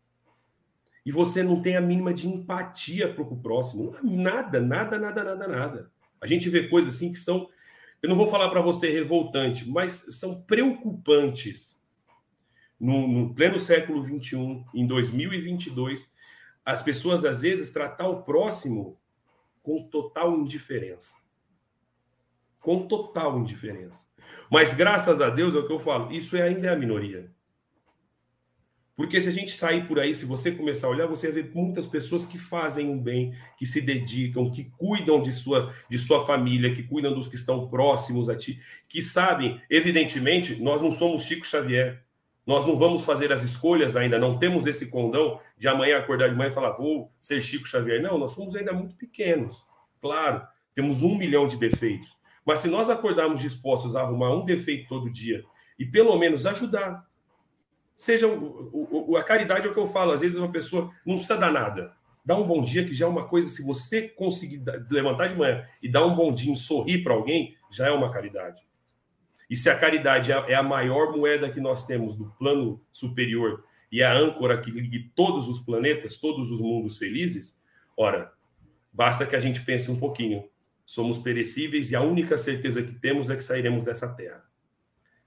E você não tem a mínima de empatia para o próximo. Nada, nada, nada, nada, nada. A gente vê coisas assim que são, eu não vou falar para você revoltante, mas são preocupantes. No, no pleno século XXI, em 2022, as pessoas às vezes tratar o próximo com total indiferença. Com total indiferença. Mas graças a Deus é o que eu falo, isso ainda é a minoria. Porque se a gente sair por aí, se você começar a olhar, você vai ver muitas pessoas que fazem um bem, que se dedicam, que cuidam de sua, de sua família, que cuidam dos que estão próximos a ti, que sabem, evidentemente, nós não somos Chico Xavier. Nós não vamos fazer as escolhas ainda, não temos esse condão de amanhã acordar de manhã e falar, vou ser Chico Xavier. Não, nós somos ainda muito pequenos. Claro, temos um milhão de defeitos. Mas se nós acordarmos dispostos a arrumar um defeito todo dia e pelo menos ajudar, seja o, o, a caridade é o que eu falo, às vezes uma pessoa não precisa dar nada. Dá um bom dia, que já é uma coisa, se você conseguir levantar de manhã e dar um bom dia, sorrir para alguém, já é uma caridade. E se a caridade é, é a maior moeda que nós temos do plano superior e é a âncora que ligue todos os planetas, todos os mundos felizes, ora, basta que a gente pense um pouquinho. Somos perecíveis e a única certeza que temos é que sairemos dessa terra.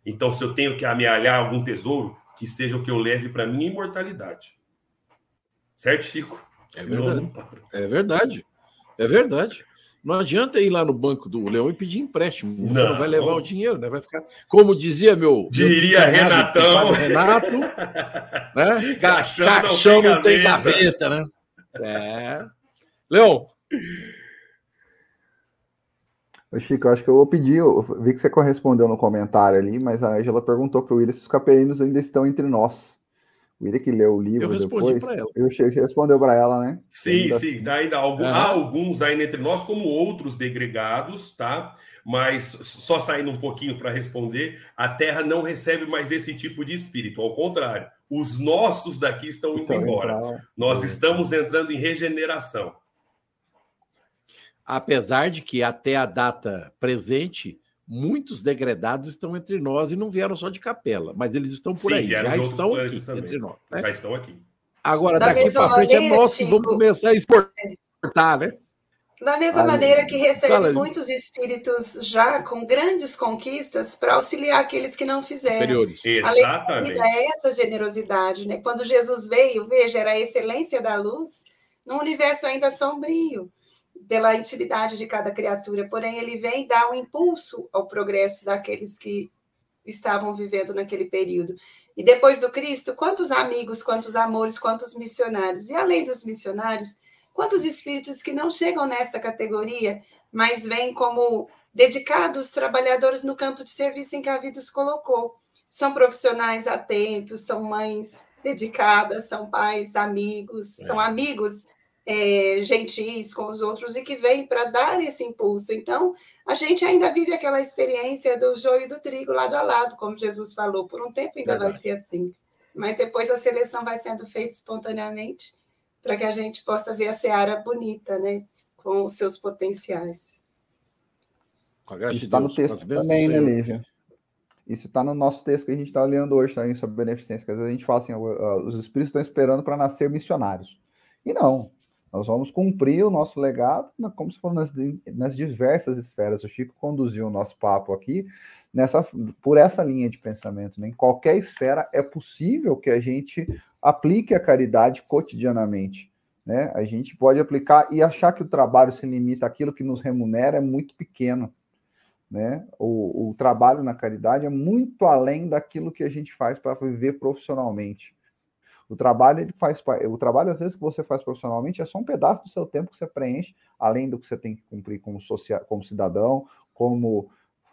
Então, se eu tenho que amealhar algum tesouro, que seja o que eu leve para minha imortalidade. Certo, Chico? É verdade. É verdade. É verdade. Não adianta ir lá no banco do Leão e pedir empréstimo. Você não, não vai levar o dinheiro, né? Vai ficar. Como dizia meu. Diria meu Renatão. Renato. *laughs* né? Caixão, Caixão não, tem, não tem gaveta, né? É. Leão. Ô Chico, eu acho que eu vou pedir, eu vi que você correspondeu no comentário ali, mas a Angela perguntou para o Willis se os capelinos ainda estão entre nós. O William que leu o livro eu depois. Pra ela. Eu respondeu para ela, né? Sim, ainda... sim. Ainda algum, Há alguns ainda entre nós, como outros degregados, tá? Mas só saindo um pouquinho para responder, a Terra não recebe mais esse tipo de espírito. Ao contrário, os nossos daqui estão indo então, embora. Entrar... Nós estamos entrando em regeneração. Apesar de que até a data presente muitos degredados estão entre nós e não vieram só de capela, mas eles estão por Sim, aí, já estão aqui também. entre nós. Né? Já estão aqui. Agora, da daqui para frente é nosso, Chico, vamos começar a exportar, né? Da mesma maneira que recebe muitos espíritos já com grandes conquistas para auxiliar aqueles que não fizeram. Exatamente. A é essa generosidade, né? Quando Jesus veio, veja, era a excelência da luz num universo ainda sombrio pela intimidade de cada criatura, porém ele vem dar um impulso ao progresso daqueles que estavam vivendo naquele período. E depois do Cristo, quantos amigos, quantos amores, quantos missionários. E além dos missionários, Quantos espíritos que não chegam nessa categoria, mas vêm como dedicados trabalhadores no campo de serviço em que a vida os colocou? São profissionais atentos, são mães dedicadas, são pais, amigos, é. são amigos é, gentis com os outros e que vêm para dar esse impulso. Então, a gente ainda vive aquela experiência do joio e do trigo lado a lado, como Jesus falou. Por um tempo ainda Verdade. vai ser assim. Mas depois a seleção vai sendo feita espontaneamente para que a gente possa ver a seara bonita, né? Com os seus potenciais. Isso está no texto também, né, Lívia? Isso está no nosso texto que a gente está olhando hoje também sobre beneficência, que às vezes a gente fala assim, os espíritos estão esperando para nascer missionários. E não, nós vamos cumprir o nosso legado, como se for nas, nas diversas esferas. O Chico conduziu o nosso papo aqui nessa, por essa linha de pensamento. Né? Em qualquer esfera é possível que a gente aplique a caridade cotidianamente. Né? A gente pode aplicar e achar que o trabalho se limita àquilo que nos remunera é muito pequeno. Né? O, o trabalho na caridade é muito além daquilo que a gente faz para viver profissionalmente. O trabalho ele faz o trabalho às vezes que você faz profissionalmente é só um pedaço do seu tempo que você preenche, além do que você tem que cumprir como social, como cidadão, como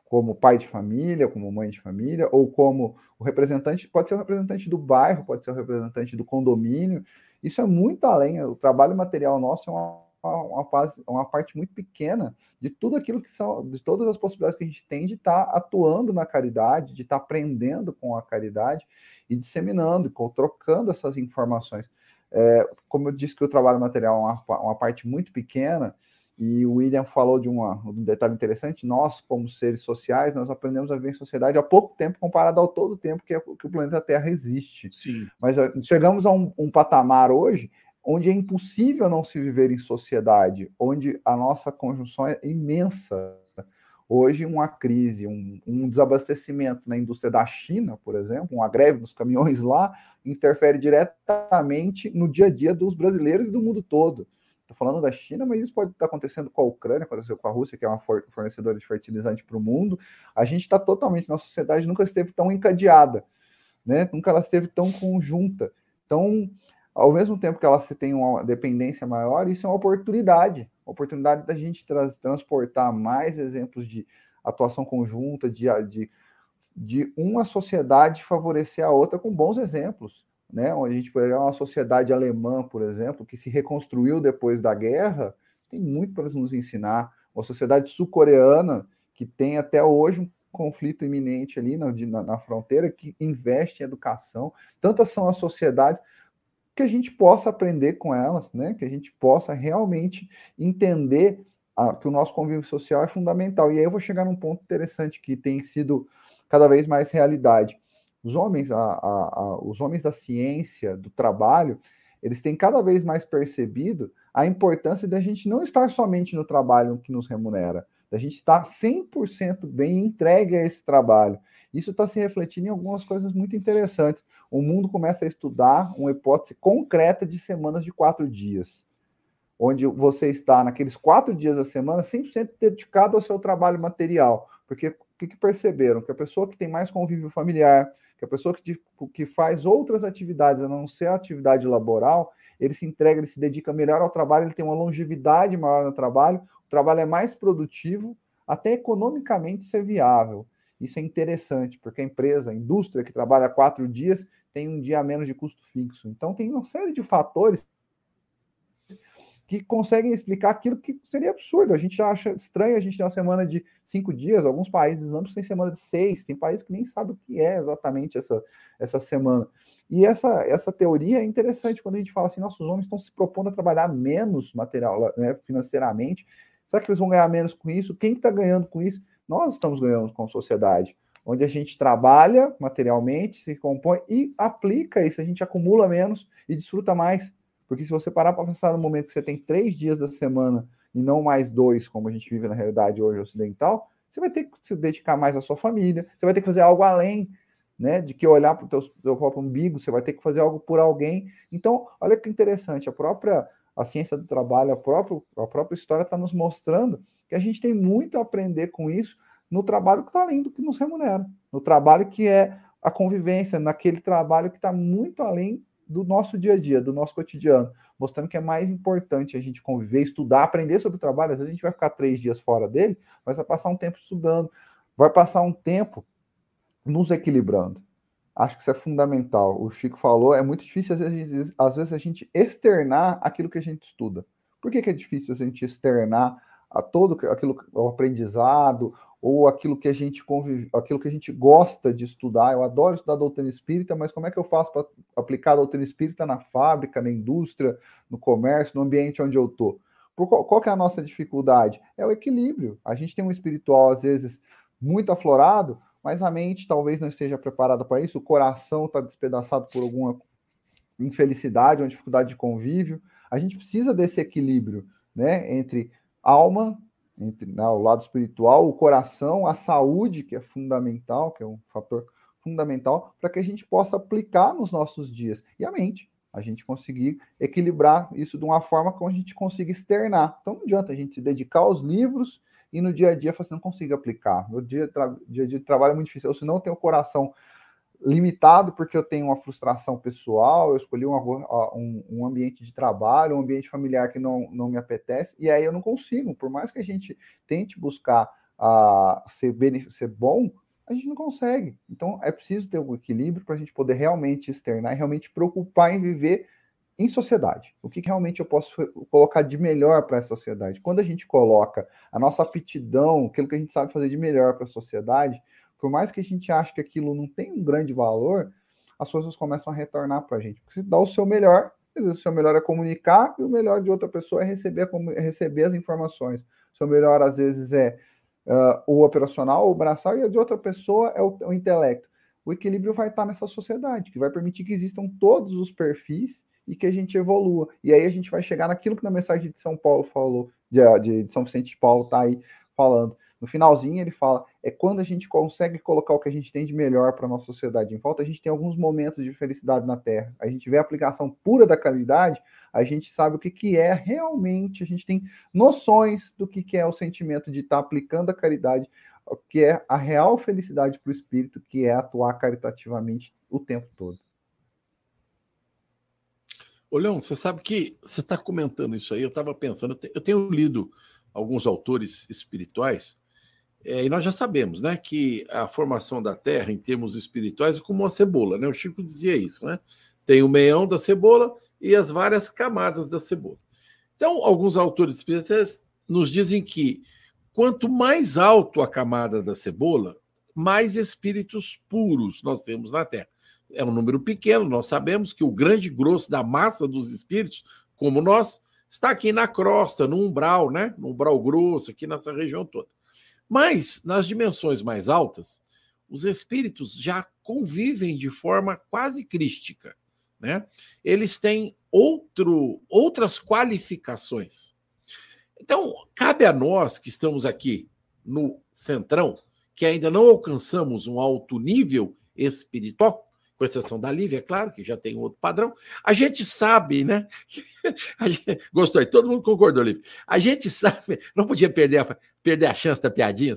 como pai de família, como mãe de família, ou como o representante, pode ser o representante do bairro, pode ser o representante do condomínio. Isso é muito além. O trabalho material nosso é uma uma, uma, parte muito pequena de tudo aquilo que são, de todas as possibilidades que a gente tem de estar tá atuando na caridade, de estar tá aprendendo com a caridade e disseminando, trocando essas informações. É, como eu disse que o trabalho material é uma, uma parte muito pequena, e o William falou de uma, um detalhe interessante: nós, como seres sociais, nós aprendemos a viver em sociedade há pouco tempo comparado ao todo o tempo que, é, que o planeta Terra existe. Sim. Mas chegamos a um, um patamar hoje onde é impossível não se viver em sociedade, onde a nossa conjunção é imensa. Hoje, uma crise, um, um, desabastecimento na indústria da China, por exemplo, uma greve dos caminhões lá, interfere diretamente no dia a dia dos brasileiros e do mundo todo. Estou falando da China, mas isso pode estar acontecendo com a Ucrânia, aconteceu com a Rússia, que é uma fornecedora de fertilizante para o mundo. A gente está totalmente, nossa sociedade nunca esteve tão encadeada, né? nunca ela esteve tão conjunta. Então, ao mesmo tempo que ela tem uma dependência maior, isso é uma oportunidade, oportunidade da gente tra transportar mais exemplos de atuação conjunta, de, de, de uma sociedade favorecer a outra com bons exemplos, né? Onde a gente pegar uma sociedade alemã, por exemplo, que se reconstruiu depois da guerra, tem muito para nos ensinar. Uma sociedade sul-coreana que tem até hoje um conflito iminente ali na, na, na fronteira, que investe em educação. Tantas são as sociedades que a gente possa aprender com elas, né? Que a gente possa realmente entender a, que o nosso convívio social é fundamental. E aí eu vou chegar num ponto interessante que tem sido cada vez mais realidade. Os homens, a, a, os homens da ciência, do trabalho, eles têm cada vez mais percebido a importância da gente não estar somente no trabalho que nos remunera, da gente estar 100% bem entregue a esse trabalho. Isso está se refletindo em algumas coisas muito interessantes. O mundo começa a estudar uma hipótese concreta de semanas de quatro dias, onde você está naqueles quatro dias da semana 100% dedicado ao seu trabalho material. Porque o que, que, perceberam? Que a pessoa que tem mais convívio familiar, que a pessoa que, que faz outras atividades, a não ser a atividade laboral, ele se entrega, ele se dedica melhor ao trabalho, ele tem uma longevidade maior no trabalho, o trabalho é mais produtivo, até economicamente ser viável. Isso é interessante, porque a empresa, a indústria que trabalha quatro dias tem um dia a menos de custo fixo. Então, tem uma série de fatores que conseguem explicar aquilo que seria absurdo. A gente acha estranho a gente ter uma semana de cinco dias, alguns países islâmicos têm semana de seis, tem países que nem sabem o que é exatamente essa, essa semana. E essa, essa teoria é interessante quando a gente fala assim, nossos homens estão se propondo a trabalhar menos material, né, financeiramente. Será que eles vão ganhar menos com isso? Quem está ganhando com isso? Nós estamos ganhando com sociedade, onde a gente trabalha materialmente, se compõe e aplica isso, a gente acumula menos e desfruta mais. Porque se você parar para pensar no momento que você tem três dias da semana e não mais dois, como a gente vive na realidade hoje ocidental, você vai ter que se dedicar mais à sua família, você vai ter que fazer algo além né, de que olhar para o teu, próprio umbigo, você vai ter que fazer algo por alguém. Então, olha que interessante, a própria a ciência do trabalho, a própria, a própria história está nos mostrando que a gente tem muito a aprender com isso no trabalho que está além do que nos remunera, no trabalho que é a convivência, naquele trabalho que está muito além do nosso dia a dia, do nosso cotidiano, mostrando que é mais importante a gente conviver, estudar, aprender sobre o trabalho. Às vezes a gente vai ficar três dias fora dele, mas vai passar um tempo estudando, vai passar um tempo nos equilibrando. Acho que isso é fundamental. O Chico falou, é muito difícil às vezes, às vezes a gente externar aquilo que a gente estuda. Por que, que é difícil a gente externar a todo aquilo, o aprendizado ou aquilo que a gente convive, aquilo que a gente gosta de estudar. Eu adoro estudar doutrina espírita, mas como é que eu faço para aplicar a doutrina espírita na fábrica, na indústria, no comércio, no ambiente onde eu estou? Qual, qual é a nossa dificuldade? É o equilíbrio. A gente tem um espiritual, às vezes, muito aflorado, mas a mente talvez não esteja preparada para isso, o coração está despedaçado por alguma infelicidade, uma dificuldade de convívio. A gente precisa desse equilíbrio, né, entre alma, entre né, o lado espiritual, o coração, a saúde, que é fundamental, que é um fator fundamental para que a gente possa aplicar nos nossos dias, e a mente, a gente conseguir equilibrar isso de uma forma que a gente consiga externar. Então não adianta a gente se dedicar aos livros e no dia a dia você não consiga aplicar. No dia, dia a dia de trabalho é muito difícil. Eu, se não tenho o coração limitado porque eu tenho uma frustração pessoal, eu escolhi um, um, um, ambiente de trabalho, um ambiente familiar que não, não me apetece, e aí eu não consigo. Por mais que a gente tente buscar uh, ser, ser bom, a gente não consegue. Então é preciso ter um equilíbrio para a gente poder realmente externar e realmente preocupar em viver em sociedade. O que realmente eu posso colocar de melhor para a sociedade? Quando a gente coloca a nossa aptidão, aquilo que a gente sabe fazer de melhor para a sociedade, por mais que a gente ache que aquilo não tem um grande valor, as coisas começam a retornar para a gente. Porque você dá o seu melhor, às vezes o seu melhor é comunicar, e o melhor de outra pessoa é receber, é receber as informações. O seu melhor, às vezes, é uh, o operacional, o braçal, e a de outra pessoa é o, o intelecto. O equilíbrio vai estar nessa sociedade, que vai permitir que existam todos os perfis e que a gente evolua. E aí a gente vai chegar naquilo que na mensagem de São Paulo falou, de, de São Vicente de Paulo está aí falando. No finalzinho ele fala, é quando a gente consegue colocar o que a gente tem de melhor para a nossa sociedade em volta, a gente tem alguns momentos de felicidade na Terra. A gente vê a aplicação pura da caridade, a gente sabe o que, que é realmente, a gente tem noções do que, que é o sentimento de estar tá aplicando a caridade, o que é a real felicidade para o espírito, que é atuar caritativamente o tempo todo. Olhão, você sabe que você está comentando isso aí, eu estava pensando, eu tenho lido alguns autores espirituais, é, e nós já sabemos né, que a formação da Terra, em termos espirituais, é como uma cebola. Né? O Chico dizia isso. Né? Tem o meião da cebola e as várias camadas da cebola. Então, alguns autores espirituais nos dizem que quanto mais alto a camada da cebola, mais espíritos puros nós temos na Terra é um número pequeno, nós sabemos que o grande grosso da massa dos espíritos, como nós, está aqui na crosta, no umbral, né? No umbral grosso, aqui nessa região toda. Mas, nas dimensões mais altas, os espíritos já convivem de forma quase crística, né? Eles têm outro, outras qualificações. Então, cabe a nós que estamos aqui no centrão, que ainda não alcançamos um alto nível espiritual, com exceção da Lívia, é claro, que já tem outro padrão. A gente sabe, né? *laughs* Gostou, todo mundo concordou, Lívia. A gente sabe, *laughs* não podia perder a, perder a chance da piadinha.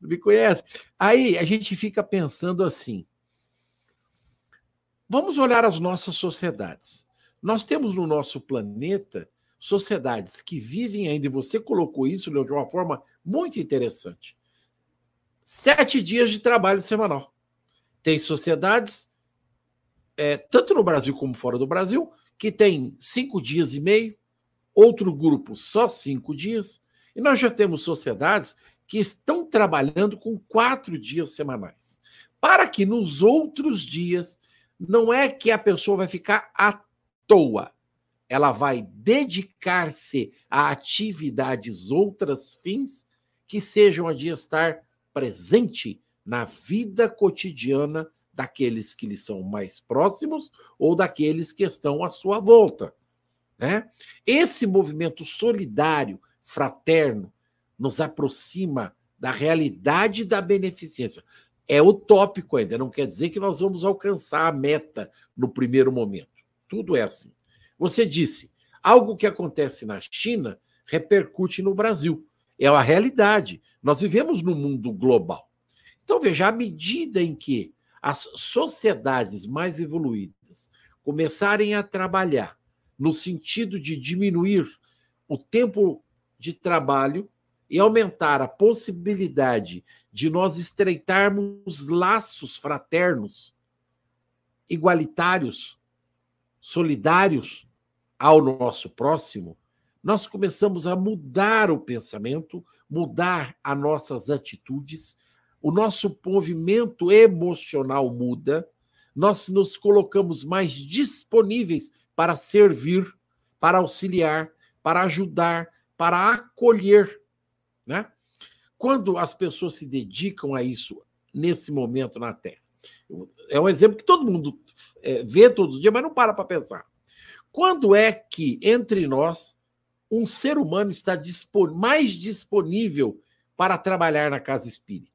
Me conhece? Aí a gente fica pensando assim: vamos olhar as nossas sociedades. Nós temos no nosso planeta sociedades que vivem ainda, e você colocou isso de uma forma muito interessante. Sete dias de trabalho semanal. Tem sociedades, é, tanto no Brasil como fora do Brasil, que tem cinco dias e meio, outro grupo só cinco dias, e nós já temos sociedades que estão trabalhando com quatro dias semanais. Para que nos outros dias não é que a pessoa vai ficar à toa, ela vai dedicar-se a atividades outras fins que sejam a de estar presente na vida cotidiana daqueles que lhe são mais próximos ou daqueles que estão à sua volta. Né? Esse movimento solidário, fraterno, nos aproxima da realidade da beneficência. É utópico ainda, não quer dizer que nós vamos alcançar a meta no primeiro momento. Tudo é assim. Você disse, algo que acontece na China repercute no Brasil. É a realidade. Nós vivemos no mundo global. Então, veja, à medida em que as sociedades mais evoluídas começarem a trabalhar no sentido de diminuir o tempo de trabalho e aumentar a possibilidade de nós estreitarmos laços fraternos, igualitários, solidários ao nosso próximo, nós começamos a mudar o pensamento, mudar as nossas atitudes, o nosso movimento emocional muda, nós nos colocamos mais disponíveis para servir, para auxiliar, para ajudar, para acolher, né? Quando as pessoas se dedicam a isso nesse momento na Terra, é um exemplo que todo mundo é, vê todo dia, mas não para para pensar. Quando é que entre nós um ser humano está mais disponível para trabalhar na casa espírita?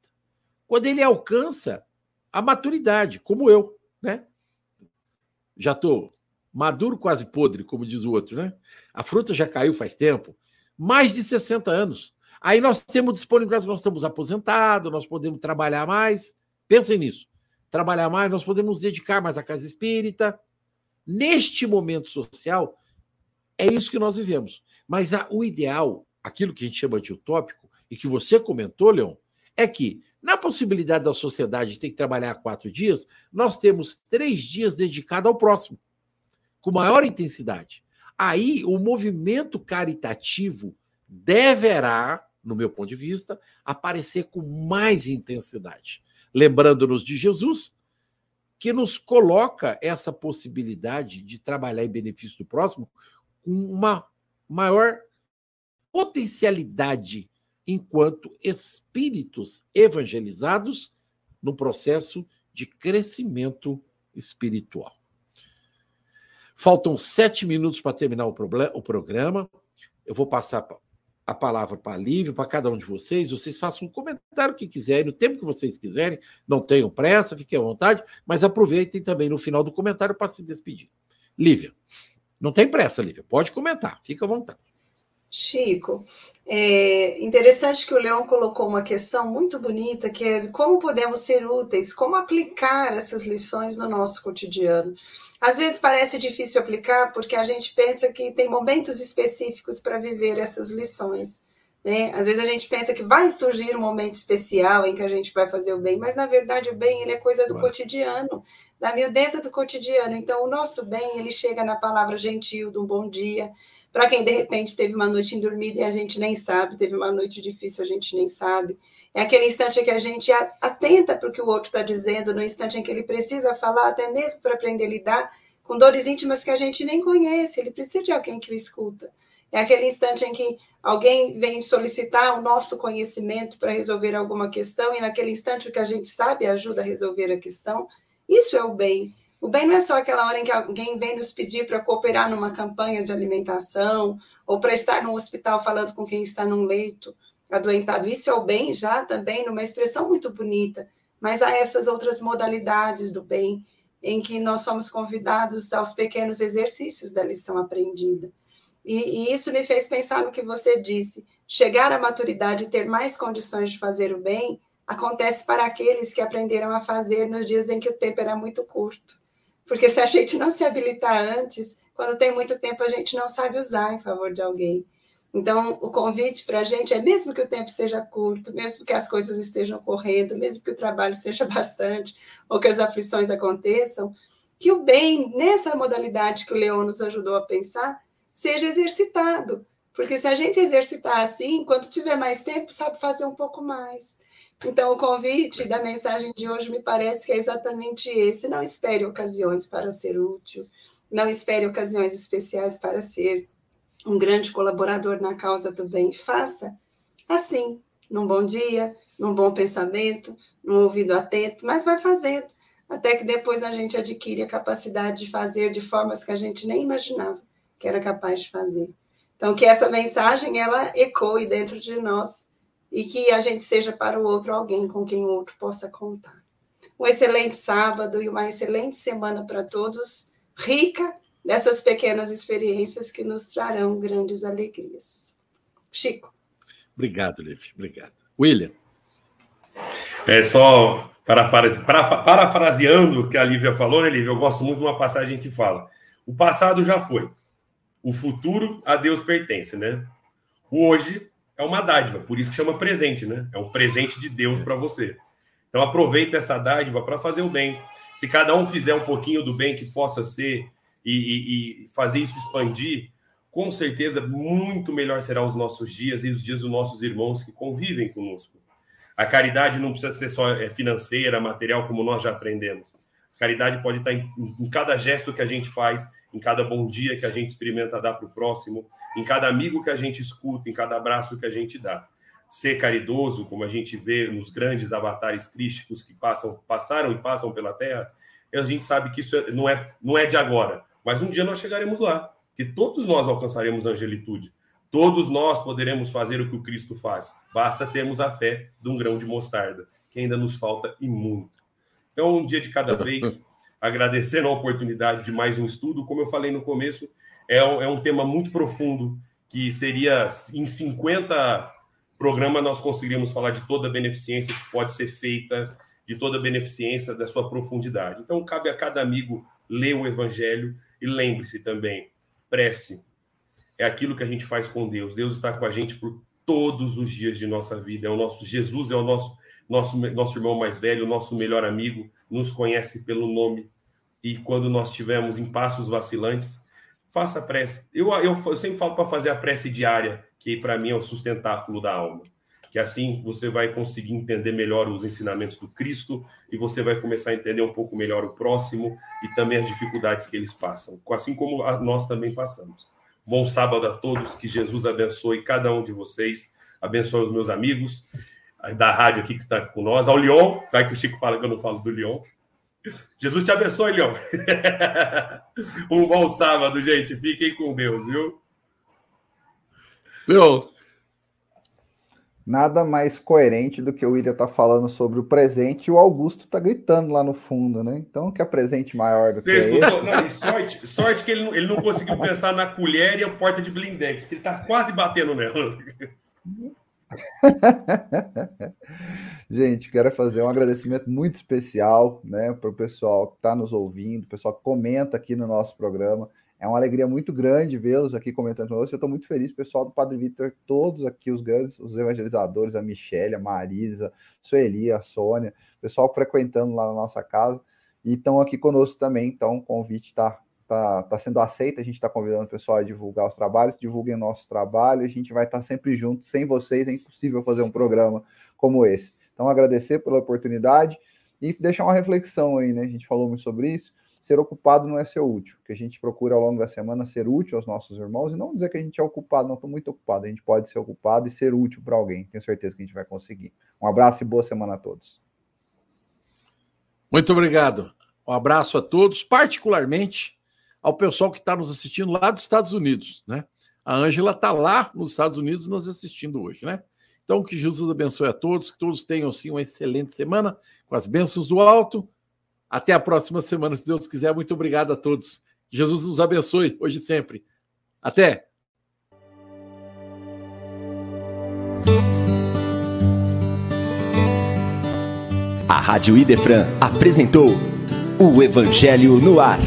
Quando ele alcança a maturidade, como eu, né? Já estou maduro, quase podre, como diz o outro, né? A fruta já caiu faz tempo, mais de 60 anos. Aí nós temos disponibilidade, nós estamos aposentados, nós podemos trabalhar mais. Pensem nisso. Trabalhar mais, nós podemos dedicar mais à casa espírita. Neste momento social, é isso que nós vivemos. Mas a, o ideal, aquilo que a gente chama de utópico, e que você comentou, Leon, é que, na possibilidade da sociedade ter que trabalhar quatro dias, nós temos três dias dedicados ao próximo com maior intensidade. Aí o movimento caritativo deverá, no meu ponto de vista, aparecer com mais intensidade. Lembrando-nos de Jesus, que nos coloca essa possibilidade de trabalhar em benefício do próximo com uma maior potencialidade enquanto espíritos evangelizados no processo de crescimento espiritual. Faltam sete minutos para terminar o, o programa. Eu vou passar a palavra para a Lívia, para cada um de vocês. Vocês façam um comentário que quiserem, no tempo que vocês quiserem. Não tenham pressa, fiquem à vontade, mas aproveitem também no final do comentário para se despedir. Lívia, não tem pressa, Lívia. Pode comentar, fica à vontade. Chico, é interessante que o Leão colocou uma questão muito bonita, que é como podemos ser úteis, como aplicar essas lições no nosso cotidiano. Às vezes parece difícil aplicar porque a gente pensa que tem momentos específicos para viver essas lições. Né? Às vezes a gente pensa que vai surgir um momento especial em que a gente vai fazer o bem, mas na verdade o bem ele é coisa do cotidiano, da miudeza do cotidiano. Então o nosso bem ele chega na palavra gentil, de um bom dia. Para quem de repente teve uma noite indormida e a gente nem sabe, teve uma noite difícil, a gente nem sabe. É aquele instante em que a gente atenta para o que o outro está dizendo, no instante em que ele precisa falar, até mesmo para aprender a lidar com dores íntimas que a gente nem conhece. Ele precisa de alguém que o escuta. É aquele instante em que alguém vem solicitar o nosso conhecimento para resolver alguma questão, e naquele instante o que a gente sabe ajuda a resolver a questão. Isso é o bem. O bem não é só aquela hora em que alguém vem nos pedir para cooperar numa campanha de alimentação, ou para estar no hospital falando com quem está num leito adoentado. Isso é o bem já também numa expressão muito bonita, mas há essas outras modalidades do bem em que nós somos convidados aos pequenos exercícios da lição aprendida. E, e, isso me fez pensar no que você disse. Chegar à maturidade e ter mais condições de fazer o bem acontece para aqueles que aprenderam a fazer nos dias em que o tempo era muito curto. Porque se a gente não se habilitar antes, quando tem muito tempo, a gente não sabe usar em favor de alguém. Então, o convite para a gente é, mesmo que o tempo seja curto, mesmo que as coisas estejam correndo, mesmo que o trabalho seja *laughs* bastante, ou que as aflições aconteçam, que o bem, nessa modalidade que o Leão nos ajudou a pensar, seja exercitado. Porque se a gente exercitar assim, quando tiver mais tempo, sabe fazer um pouco mais. Então, o convite da mensagem de hoje me parece que é exatamente esse. Não espere ocasiões para ser útil, não espere ocasiões especiais para ser um grande colaborador na causa do bem, faça assim, num bom dia, num bom pensamento, num ouvido atento, mas vai fazendo, até que depois a gente adquire a capacidade de fazer de formas que a gente nem imaginava que era capaz de fazer. Então, que essa mensagem ela ecoe dentro de nós e que a gente seja para o outro alguém com quem o outro possa contar. Um excelente sábado e uma excelente semana para todos, rica dessas pequenas experiências que nos trarão grandes alegrias. Chico. Obrigado, Liv. Obrigado. William. É só parafraseando o que a Lívia falou, né, Lívia? Eu gosto muito de uma passagem que fala: o passado já foi, o futuro a Deus pertence, né? O hoje é uma dádiva, por isso que chama presente, né? É um presente de Deus para você. Então aproveita essa dádiva para fazer o bem. Se cada um fizer um pouquinho do bem que possa ser e, e, e fazer isso expandir, com certeza muito melhor serão os nossos dias e os dias dos nossos irmãos que convivem conosco. A caridade não precisa ser só é, financeira, material, como nós já aprendemos. Caridade pode estar em, em cada gesto que a gente faz, em cada bom dia que a gente experimenta dar para o próximo, em cada amigo que a gente escuta, em cada abraço que a gente dá. Ser caridoso, como a gente vê nos grandes avatares crísticos que passam, passaram e passam pela Terra, a gente sabe que isso é, não é, não é de agora, mas um dia nós chegaremos lá que todos nós alcançaremos angelitude. Todos nós poderemos fazer o que o Cristo faz. Basta termos a fé de um grão de mostarda, que ainda nos falta e muito. Então, um dia de cada *laughs* vez, agradecendo a oportunidade de mais um estudo. Como eu falei no começo, é um, é um tema muito profundo, que seria em 50 programas nós conseguiríamos falar de toda a beneficência que pode ser feita, de toda a beneficência da sua profundidade. Então, cabe a cada amigo ler o Evangelho e lembre-se também, prece. É aquilo que a gente faz com Deus. Deus está com a gente por todos os dias de nossa vida. É o nosso Jesus, é o nosso nosso nosso irmão mais velho, nosso melhor amigo, nos conhece pelo nome. E quando nós estivermos em passos vacilantes, faça a prece. Eu, eu, eu sempre falo para fazer a prece diária, que para mim é o sustentáculo da alma. Que assim você vai conseguir entender melhor os ensinamentos do Cristo e você vai começar a entender um pouco melhor o próximo e também as dificuldades que eles passam, assim como nós também passamos. Bom sábado a todos, que Jesus abençoe cada um de vocês, abençoe os meus amigos da rádio aqui que está com nós, ao Leon, sabe que o Chico fala que eu não falo do Leon. Jesus te abençoe, Leon. *laughs* um bom sábado, gente. Fiquem com Deus, viu? Viu? Nada mais coerente do que o William tá falando sobre o presente e o Augusto tá gritando lá no fundo, né? Então, que é presente maior do que esse? Não, sorte, sorte que ele não, ele não conseguiu pensar na colher e a porta de blindex, porque ele tá quase batendo nela. *laughs* Gente, quero fazer um agradecimento muito especial né, para o pessoal que está nos ouvindo, o pessoal que comenta aqui no nosso programa. É uma alegria muito grande vê-los aqui comentando conosco. Eu estou muito feliz, pessoal do Padre Vitor, todos aqui, os grandes, os evangelizadores, a Michelle, a Marisa, Sueli, a Sônia, pessoal frequentando lá na nossa casa e estão aqui conosco também. Então, o convite está tá, tá sendo aceito, a gente está convidando o pessoal a divulgar os trabalhos, divulguem nosso trabalho, a gente vai estar tá sempre junto, sem vocês é impossível fazer um programa como esse. Então, agradecer pela oportunidade e deixar uma reflexão aí, né? A gente falou muito sobre isso. Ser ocupado não é ser útil, que a gente procura ao longo da semana ser útil aos nossos irmãos e não dizer que a gente é ocupado, não estou muito ocupado, a gente pode ser ocupado e ser útil para alguém, tenho certeza que a gente vai conseguir. Um abraço e boa semana a todos. Muito obrigado. Um abraço a todos, particularmente ao pessoal que está nos assistindo lá dos Estados Unidos, né? A Ângela está lá nos Estados Unidos nos assistindo hoje, né? Então, que Jesus abençoe a todos, que todos tenham assim uma excelente semana, com as bênçãos do alto. Até a próxima semana, se Deus quiser. Muito obrigado a todos. Jesus nos abençoe hoje e sempre. Até! A Rádio Idefran apresentou o Evangelho no Ar.